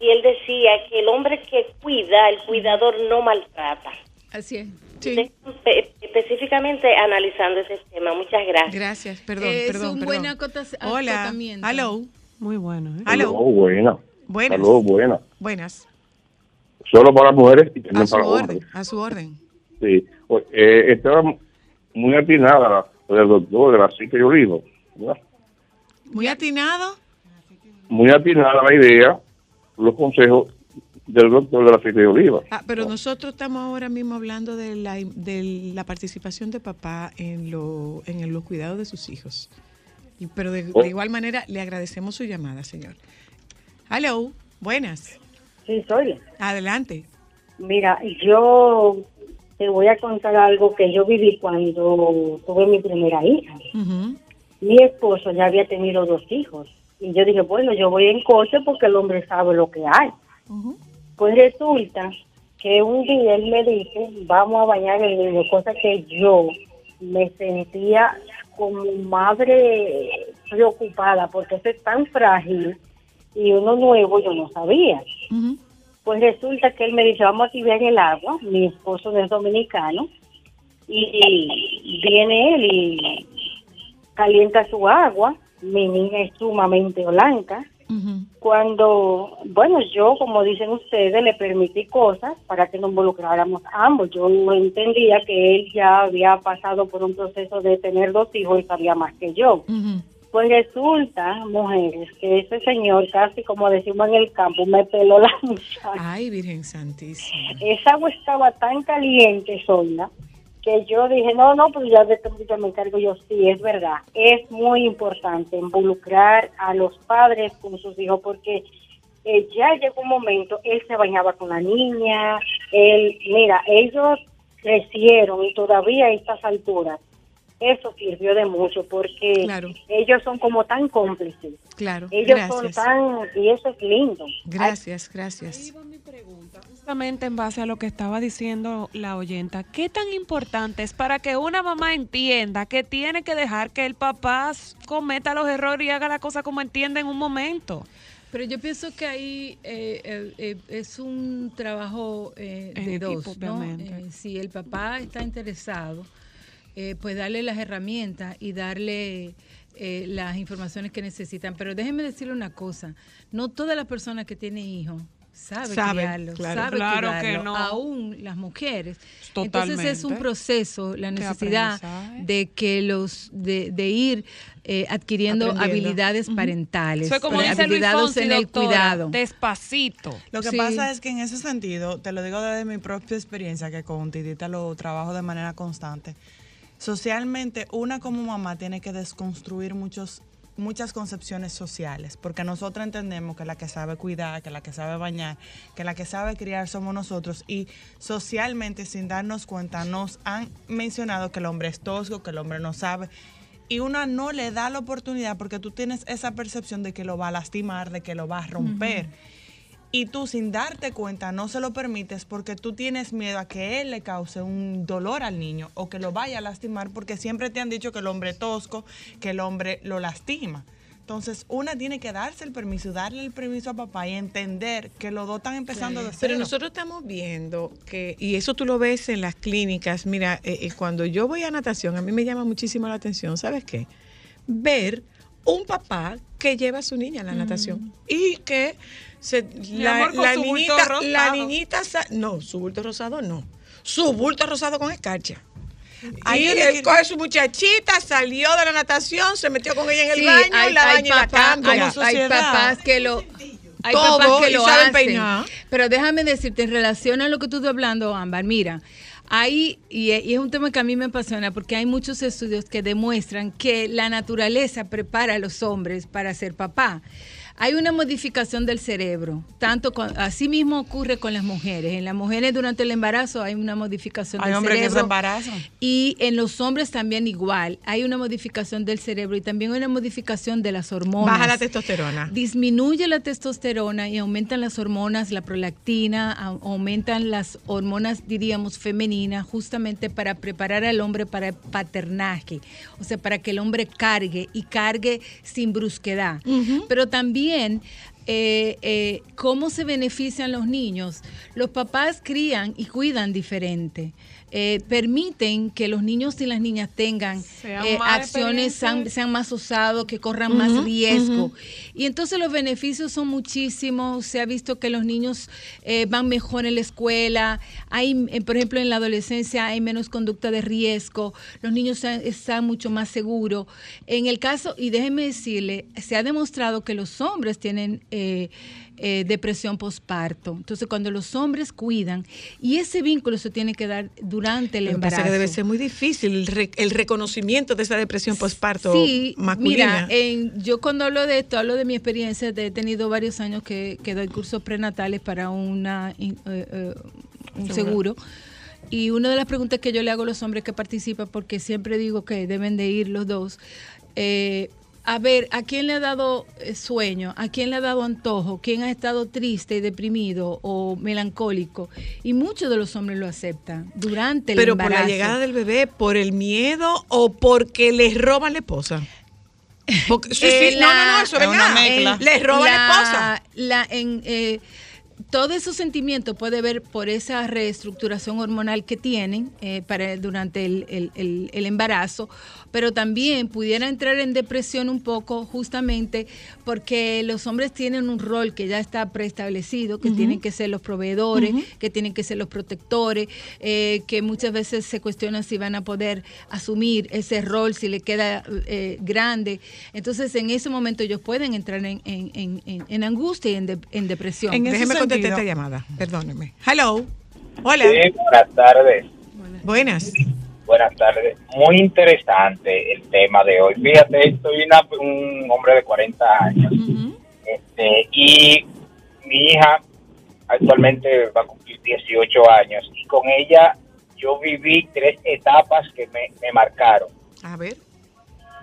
y él decía que el hombre que cuida, el cuidador no maltrata. Así es. Espe- específicamente analizando ese tema. Muchas gracias. Gracias, perdón, Es perdón, un perdón. buen acota- Hola, hello. Muy bueno. ¿eh? Hello. Saludos, buena. Buenas. Buena. Buenas. Solo para mujeres y también A su para orden, hombres. a su orden. Sí. O- Eh, estaba muy atinada la del doctor de la de Olivo. ¿verdad? Muy atinado. Muy atinada la idea, los consejos del doctor de la psique de Oliva. Ah, pero nosotros estamos ahora mismo hablando de la, de la participación de papá en, lo, en los cuidados de sus hijos. Y- pero de, Oh. de igual manera le agradecemos su llamada, señor. Hello, buenas. Sí, soy. Adelante. Mira, yo te voy a contar algo que yo viví cuando tuve mi primera hija. Mi esposo ya había tenido dos hijos. Y yo dije, bueno, yo voy en coche porque el hombre sabe lo que hay. Pues resulta que un día él me dice, vamos a bañar el niño, cosa que yo me sentía como madre preocupada porque eso es tan frágil y uno nuevo yo no sabía. Pues resulta que él me dice, vamos a tibiar el agua, mi esposo no es dominicano, y viene él y calienta su agua, mi niña es sumamente blanca. Cuando, bueno, yo, como dicen ustedes, le permití cosas para que nos involucráramos ambos. Yo entendía que él ya había pasado por un proceso de tener dos hijos y sabía más que yo. Pues resulta, mujeres, que ese señor, casi como decimos en el campo, me peló la muchacha. Ay, Virgen Santísima. Esa agua estaba tan caliente, Sonia, que yo dije, no, no, pues ya de esto yo me encargo yo. Sí, es verdad. Es muy importante involucrar a los padres con sus hijos porque eh, ya llegó un momento, él se bañaba con la niña, él, mira, ellos crecieron y todavía a estas alturas. Eso sirvió de mucho porque ellos son como tan cómplices. Claro, Ellos gracias. son tan, y eso es lindo. Gracias, gracias. Justamente en base a lo que estaba diciendo la oyenta, ¿qué tan importante es para que una mamá entienda que tiene que dejar que el papá cometa los errores y haga la cosa como entiende en un momento? Pero yo pienso que ahí eh, eh, eh, es un trabajo eh, de equipo, dos, ¿no? obviamente. Eh, si el papá está interesado, eh, pues darle las herramientas y darle eh, las informaciones que necesitan. Pero déjenme decirle una cosa, no todas las personas que tienen hijos sabe, Sabe, criarlo, claro. sabe Claro que no. aún las mujeres. Totalmente. Entonces es un proceso, la necesidad de que los, de, de ir eh, adquiriendo habilidades parentales, es como dice Luis habilidades Fonsi, en el doctora, cuidado. despacito. Lo que Sí. pasa es que en ese sentido, te lo digo desde mi propia experiencia, que con Titita lo trabajo de manera constante. Socialmente, una como mamá tiene que desconstruir muchos muchas concepciones sociales, porque nosotros entendemos que la que sabe cuidar, que la que sabe bañar, que la que sabe criar somos nosotros y socialmente sin darnos cuenta nos han mencionado que el hombre es tosco, que el hombre no sabe y una no le da la oportunidad porque tú tienes esa percepción de que lo va a lastimar, de que lo va a romper. Y tú sin darte cuenta no se lo permites porque tú tienes miedo a que él le cause un dolor al niño o que lo vaya a lastimar porque siempre te han dicho que el hombre es tosco, que el hombre lo lastima. Entonces, una tiene que darse el permiso, darle el permiso a papá y entender que los dos están empezando de cero. Pero nosotros estamos viendo que, y eso tú lo ves en las clínicas, mira, eh, eh, cuando yo voy a natación, a mí me llama muchísimo la atención, ¿sabes qué? Ver un papá que lleva a su niña a la natación y que se, la, amor, la niñita, la no, su bulto rosado no, su bulto rosado con escarcha. Ahí él que- coge su muchachita, salió de la natación, se metió con ella en el Sí, baño, hay, la baña y la cambia. hay- papás que lo hay Todo, papás que lo saben hacen. peinar. Pero déjame decirte en relación a lo que tú estás hablando, Ámbar, mira, hay y, y es un tema que a mí me apasiona porque hay muchos estudios que demuestran que la naturaleza prepara a los hombres para ser papá. Hay una modificación del cerebro, tanto con, así mismo ocurre con las mujeres. En las mujeres durante el embarazo hay una modificación Hay del hombres que cerebro. se embarazan. Y en los hombres también igual. Hay una modificación del cerebro y también una modificación de las hormonas. Baja la testosterona. Disminuye la testosterona y aumentan las hormonas, la prolactina, au- aumentan las hormonas, diríamos, femeninas, justamente para preparar al hombre para el paternaje. O sea, para que el hombre cargue y cargue sin brusquedad. Pero también eh, eh, cómo se benefician los niños. Los papás crían y cuidan diferente. Eh, permiten que los niños y las niñas tengan Sean eh, acciones, sean, más osados, que corran más riesgo. Y entonces los beneficios son muchísimos. Se ha visto que los niños eh, van mejor en la escuela. Hay, eh, por ejemplo, en la adolescencia hay menos conducta de riesgo. Los niños están, están mucho más seguros. En el caso, y déjeme decirle, se ha demostrado que los hombres tienen eh, depresión postparto. Entonces, cuando los hombres cuidan, y ese vínculo se tiene que dar durante el Lo pasa embarazo. es que debe ser muy difícil el, re- el reconocimiento de esa depresión postparto Sí, masculina. mira, en- yo cuando hablo de esto, hablo de mi experiencia, de- he tenido varios años que, que doy cursos prenatales para una, eh, eh, un seguro. Y una de las preguntas que yo le hago a los hombres que participan, porque siempre digo que deben de ir los dos, eh, a ver, ¿a quién le ha dado eh, sueño? ¿A quién le ha dado antojo? ¿Quién ha estado triste y deprimido o melancólico? Y muchos de los hombres lo aceptan durante el Pero por la llegada del bebé, por el miedo o porque les roban la esposa. Porque- sí, Eh, sí, no, no, no, eso es una mezcla. Les roban la, esposa. la- en, eh, todo esos sentimientos puede ver por esa reestructuración hormonal que tienen eh, para durante el, el- el- el embarazo, pero también pudiera entrar en depresión un poco justamente porque los hombres tienen un rol que ya está preestablecido, que tienen que ser los proveedores, que tienen que ser los protectores, eh, que muchas veces se cuestiona si van a poder asumir ese rol, si le queda eh, grande. Entonces, en ese momento ellos pueden entrar en, en- en- en- en angustia y en, de- en depresión. En Déjeme contestar esta llamada. Perdóneme. Hello. Hola. Sí, buenas tardes. Buenas. Buenas tardes. Muy interesante el tema de hoy. Fíjate, soy una- un hombre de 40 años este, y mi hija actualmente va a cumplir 18 años y con ella yo viví tres etapas que me, me marcaron. A ver.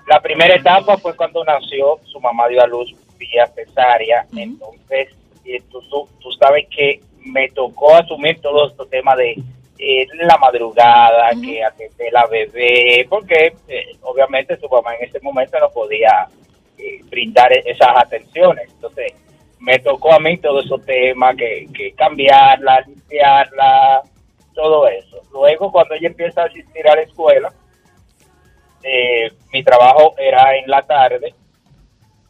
La primera etapa fue cuando nació, su mamá dio a luz vía cesárea, entonces eh, tú, tú- tú sabes que me tocó asumir todo este tema de eh, la madrugada, que atender la bebé, porque eh, obviamente su mamá en ese momento no podía eh, brindar e- esas atenciones. Entonces me tocó a mí todo esos temas, que, que cambiarla, limpiarla, todo eso. Luego cuando ella empieza a asistir a la escuela, eh, mi trabajo era en la tarde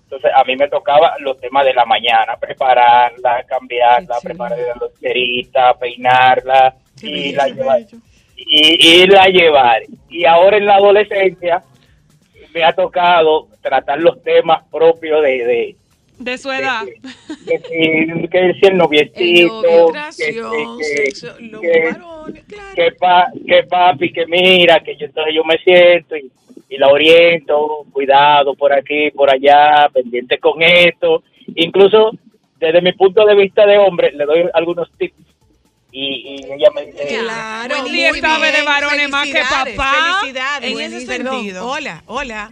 Entonces a mí me tocaba los temas de la mañana, prepararla, cambiarla, preparar la loncherita, peinarla y la llevar. Y, y la llevar. Y ahora en la adolescencia me ha tocado tratar los temas propios de, de, De su edad. que si, que si el noviecito, que, Vibración, que- sexo, los que- varones, claro. que, pa- que papi, que mira, que yo entonces yo me siento y, y la oriento, cuidado por aquí, por allá, pendiente con esto. Incluso desde mi punto de vista de hombre, le doy algunos tips y, y ella me dice, Claro, muy sabe de bien. varones más que papá. Felicidades. En ese Perdón, sentido. Hola, hola.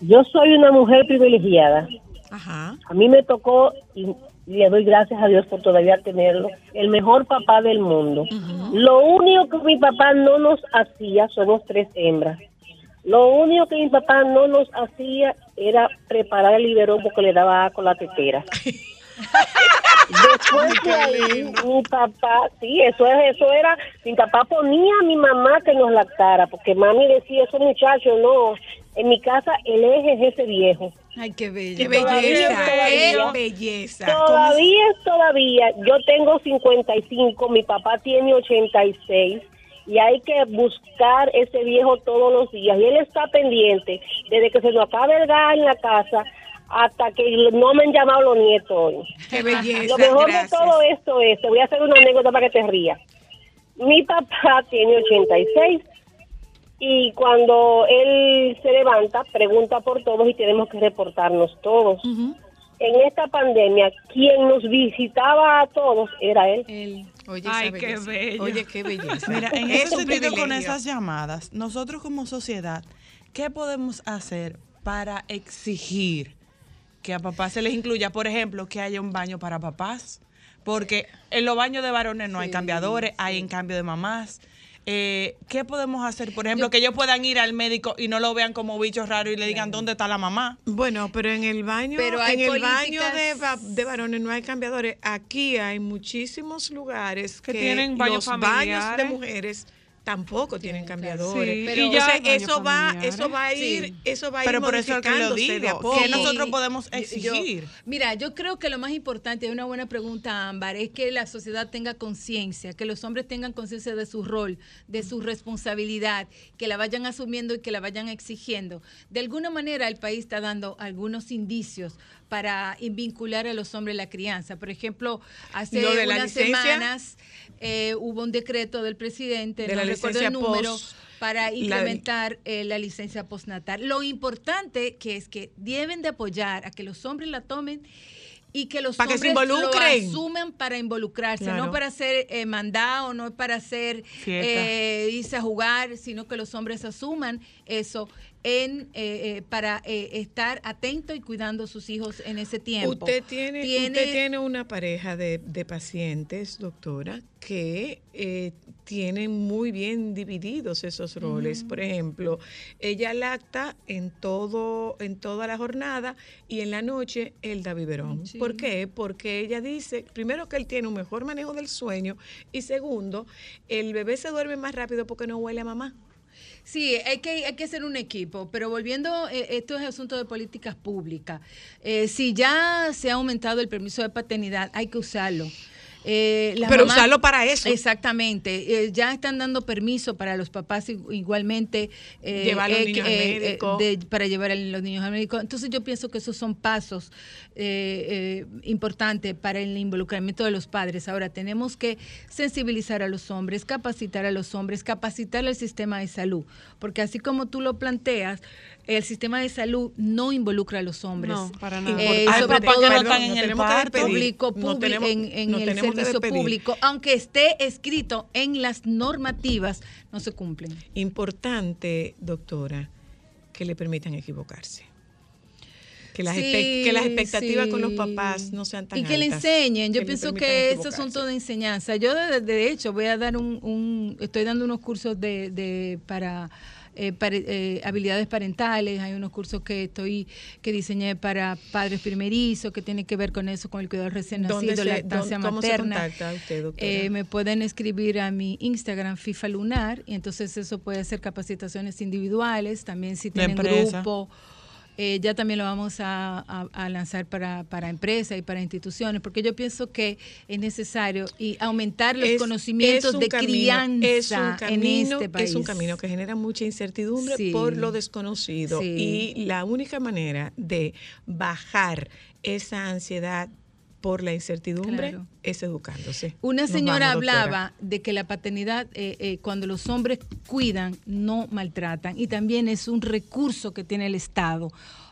Yo soy una mujer privilegiada. Ajá. A mí me tocó, y le doy gracias a Dios por todavía tenerlo, el mejor papá del mundo. Lo único que mi papá no nos hacía, somos tres hembras. Lo único que mi papá no nos hacía era preparar el liberón porque le daba con la tetera. Después de ahí, mi papá, sí, eso es, eso era, mi papá ponía a mi mamá que nos lactara, porque mami decía, esos muchachos, no, en mi casa el eje es ese viejo. Ay, qué bello. Qué belleza, Todavía, qué belleza. Todavía es todavía, yo tengo 55, mi papá tiene 86 y hay que buscar ese viejo todos los días y él está pendiente desde que se nos acabe el gas en la casa hasta que no me han llamado los nietos hoy. Qué belleza, Lo mejor gracias. de todo esto es, te voy a hacer una anécdota para que te rías. Mi papá tiene 86 y cuando él se levanta, pregunta por todos y tenemos que reportarnos todos. En esta pandemia, quien nos visitaba a todos era él. Oye, Ay, qué belleza. bello. Oye, qué belleza. Mira, en Es ese sentido con esas llamadas, nosotros como sociedad, ¿qué podemos hacer para exigir que a papás se les incluya, por ejemplo, que haya un baño para papás? Porque en los baños de varones no hay cambiadores, hay en cambio de mamás. Eh, ¿Qué podemos hacer? Por ejemplo, que ellos puedan ir al médico y no lo vean como bicho raro y le digan dónde está la mamá. Bueno, pero en el baño, Pero en el baño de, de varones no hay cambiadores. Aquí hay muchísimos lugares que, Que tienen baños los baños de mujeres tampoco tienen cambiadores. Sí, pero y ya eso va, eso va a ir, Sí. eso va a ir Pero por eso es que lo modificándose de a digo, poco. que nosotros podemos Yo- exigir. mira, yo creo que lo más importante, es una buena pregunta, Ámbar, es que la sociedad tenga conciencia, que los hombres tengan conciencia de su rol, de su responsabilidad, que la vayan asumiendo y que la vayan exigiendo. De alguna manera el país está dando algunos indicios para vincular a los hombres a la crianza. Por ejemplo, hace unas licencia. semanas eh, hubo un decreto del presidente, De no la recuerdo el número, post- para la- implementar eh, la licencia postnatal. Lo importante que es que deben de apoyar a que los hombres la tomen y que los Para que se hombres involucren. lo asuman para involucrarse, Claro. no para ser eh, mandado, no para hacer Fiesta. eh, irse a jugar, sino que los hombres asuman eso en eh, eh, para eh, estar atento y cuidando a sus hijos en ese tiempo. Usted tiene, usted tiene una pareja de, de pacientes, doctora, que eh, tienen muy bien divididos esos roles. Por ejemplo, ella lacta en todo, en toda la jornada y en la noche él da biberón. Sí. ¿Por qué? Porque ella dice, primero que él tiene un mejor manejo del sueño y segundo, el bebé se duerme más rápido porque no huele a mamá. Sí, hay que, hay que hacer un equipo, pero volviendo, eh, esto es asunto de políticas públicas. Eh, si ya se ha aumentado el permiso de paternidad, hay que usarlo. Eh, Pero mamás- usarlo para eso. Exactamente. Eh, ya están dando permiso para los papás igualmente. eh, Llevar los eh, niños al médico. de- para llevar a los niños al médico. Entonces yo pienso que esos son pasos importantes para el involucramiento de los padres. Ahora tenemos que sensibilizar a los hombres, capacitar a los hombres, capacitar al sistema de salud, porque así como tú lo planteas, el sistema de salud no involucra a los hombres. No, para nada. Eh, sobre todo que no en están en el parto. público, tenemos- en, el tenemos servicio público, aunque esté escrito en las normativas, no se cumplen. Importante, doctora, que le permitan equivocarse. Que las, Sí, que las expectativas con los papás no sean tan y que le altas, enseñen. Yo pienso que es asunto de enseñanza. Yo de, de hecho voy a dar un, un- estoy dando unos cursos de, de- para eh, pare- eh, habilidades parentales. Hay unos cursos que estoy que diseñé para padres primerizos que tiene que ver con eso, con el cuidado recién ¿Dónde nacido, se- lactancia dónde- ¿Cómo se materna. contacta usted, doctora? Eh, me pueden escribir a mi Instagram FIFA Lunar y entonces eso puede ser capacitaciones individuales, también si tienen grupo Eh, ya también lo vamos a, a- a lanzar para, para empresas y para instituciones, porque yo pienso que es necesario y aumentar los Es- conocimientos es de camino, crianza es un en este país. Es un camino que genera mucha incertidumbre Sí. por lo desconocido. Sí. Y la única manera de bajar esa ansiedad por la incertidumbre Claro. es educándose. Una señora vamos, hablaba de que la paternidad, eh, eh, cuando los hombres cuidan, no maltratan. Y también es un recurso que tiene el Estado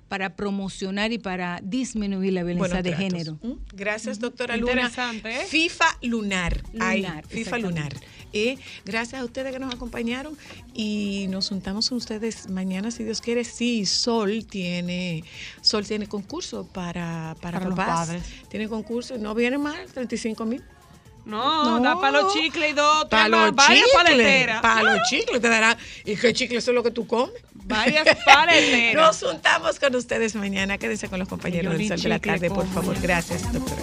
para promocionar y para disminuir la violencia Buenos de tratos. género. ¿Mm? Gracias, doctora Luna. Interesante, ¿eh? FIFA Lunar. Ay, FIFA. Lunar. Eh, gracias a ustedes que nos acompañaron y nos juntamos con ustedes mañana, si Dios quiere. Sí, Sol tiene, Sol tiene concurso para, para, Para los padres. Tiene concurso, no viene mal, 35 mil. No, da para los chicles y dos, Para los varias chicles. paleteras. Para los chicles te darán. ¿Y qué chicles es lo que tú comes? Varias paleteras. Nos juntamos con ustedes mañana. Quédense con los compañeros del Sol de la tarde, por favor. Gracias, doctora.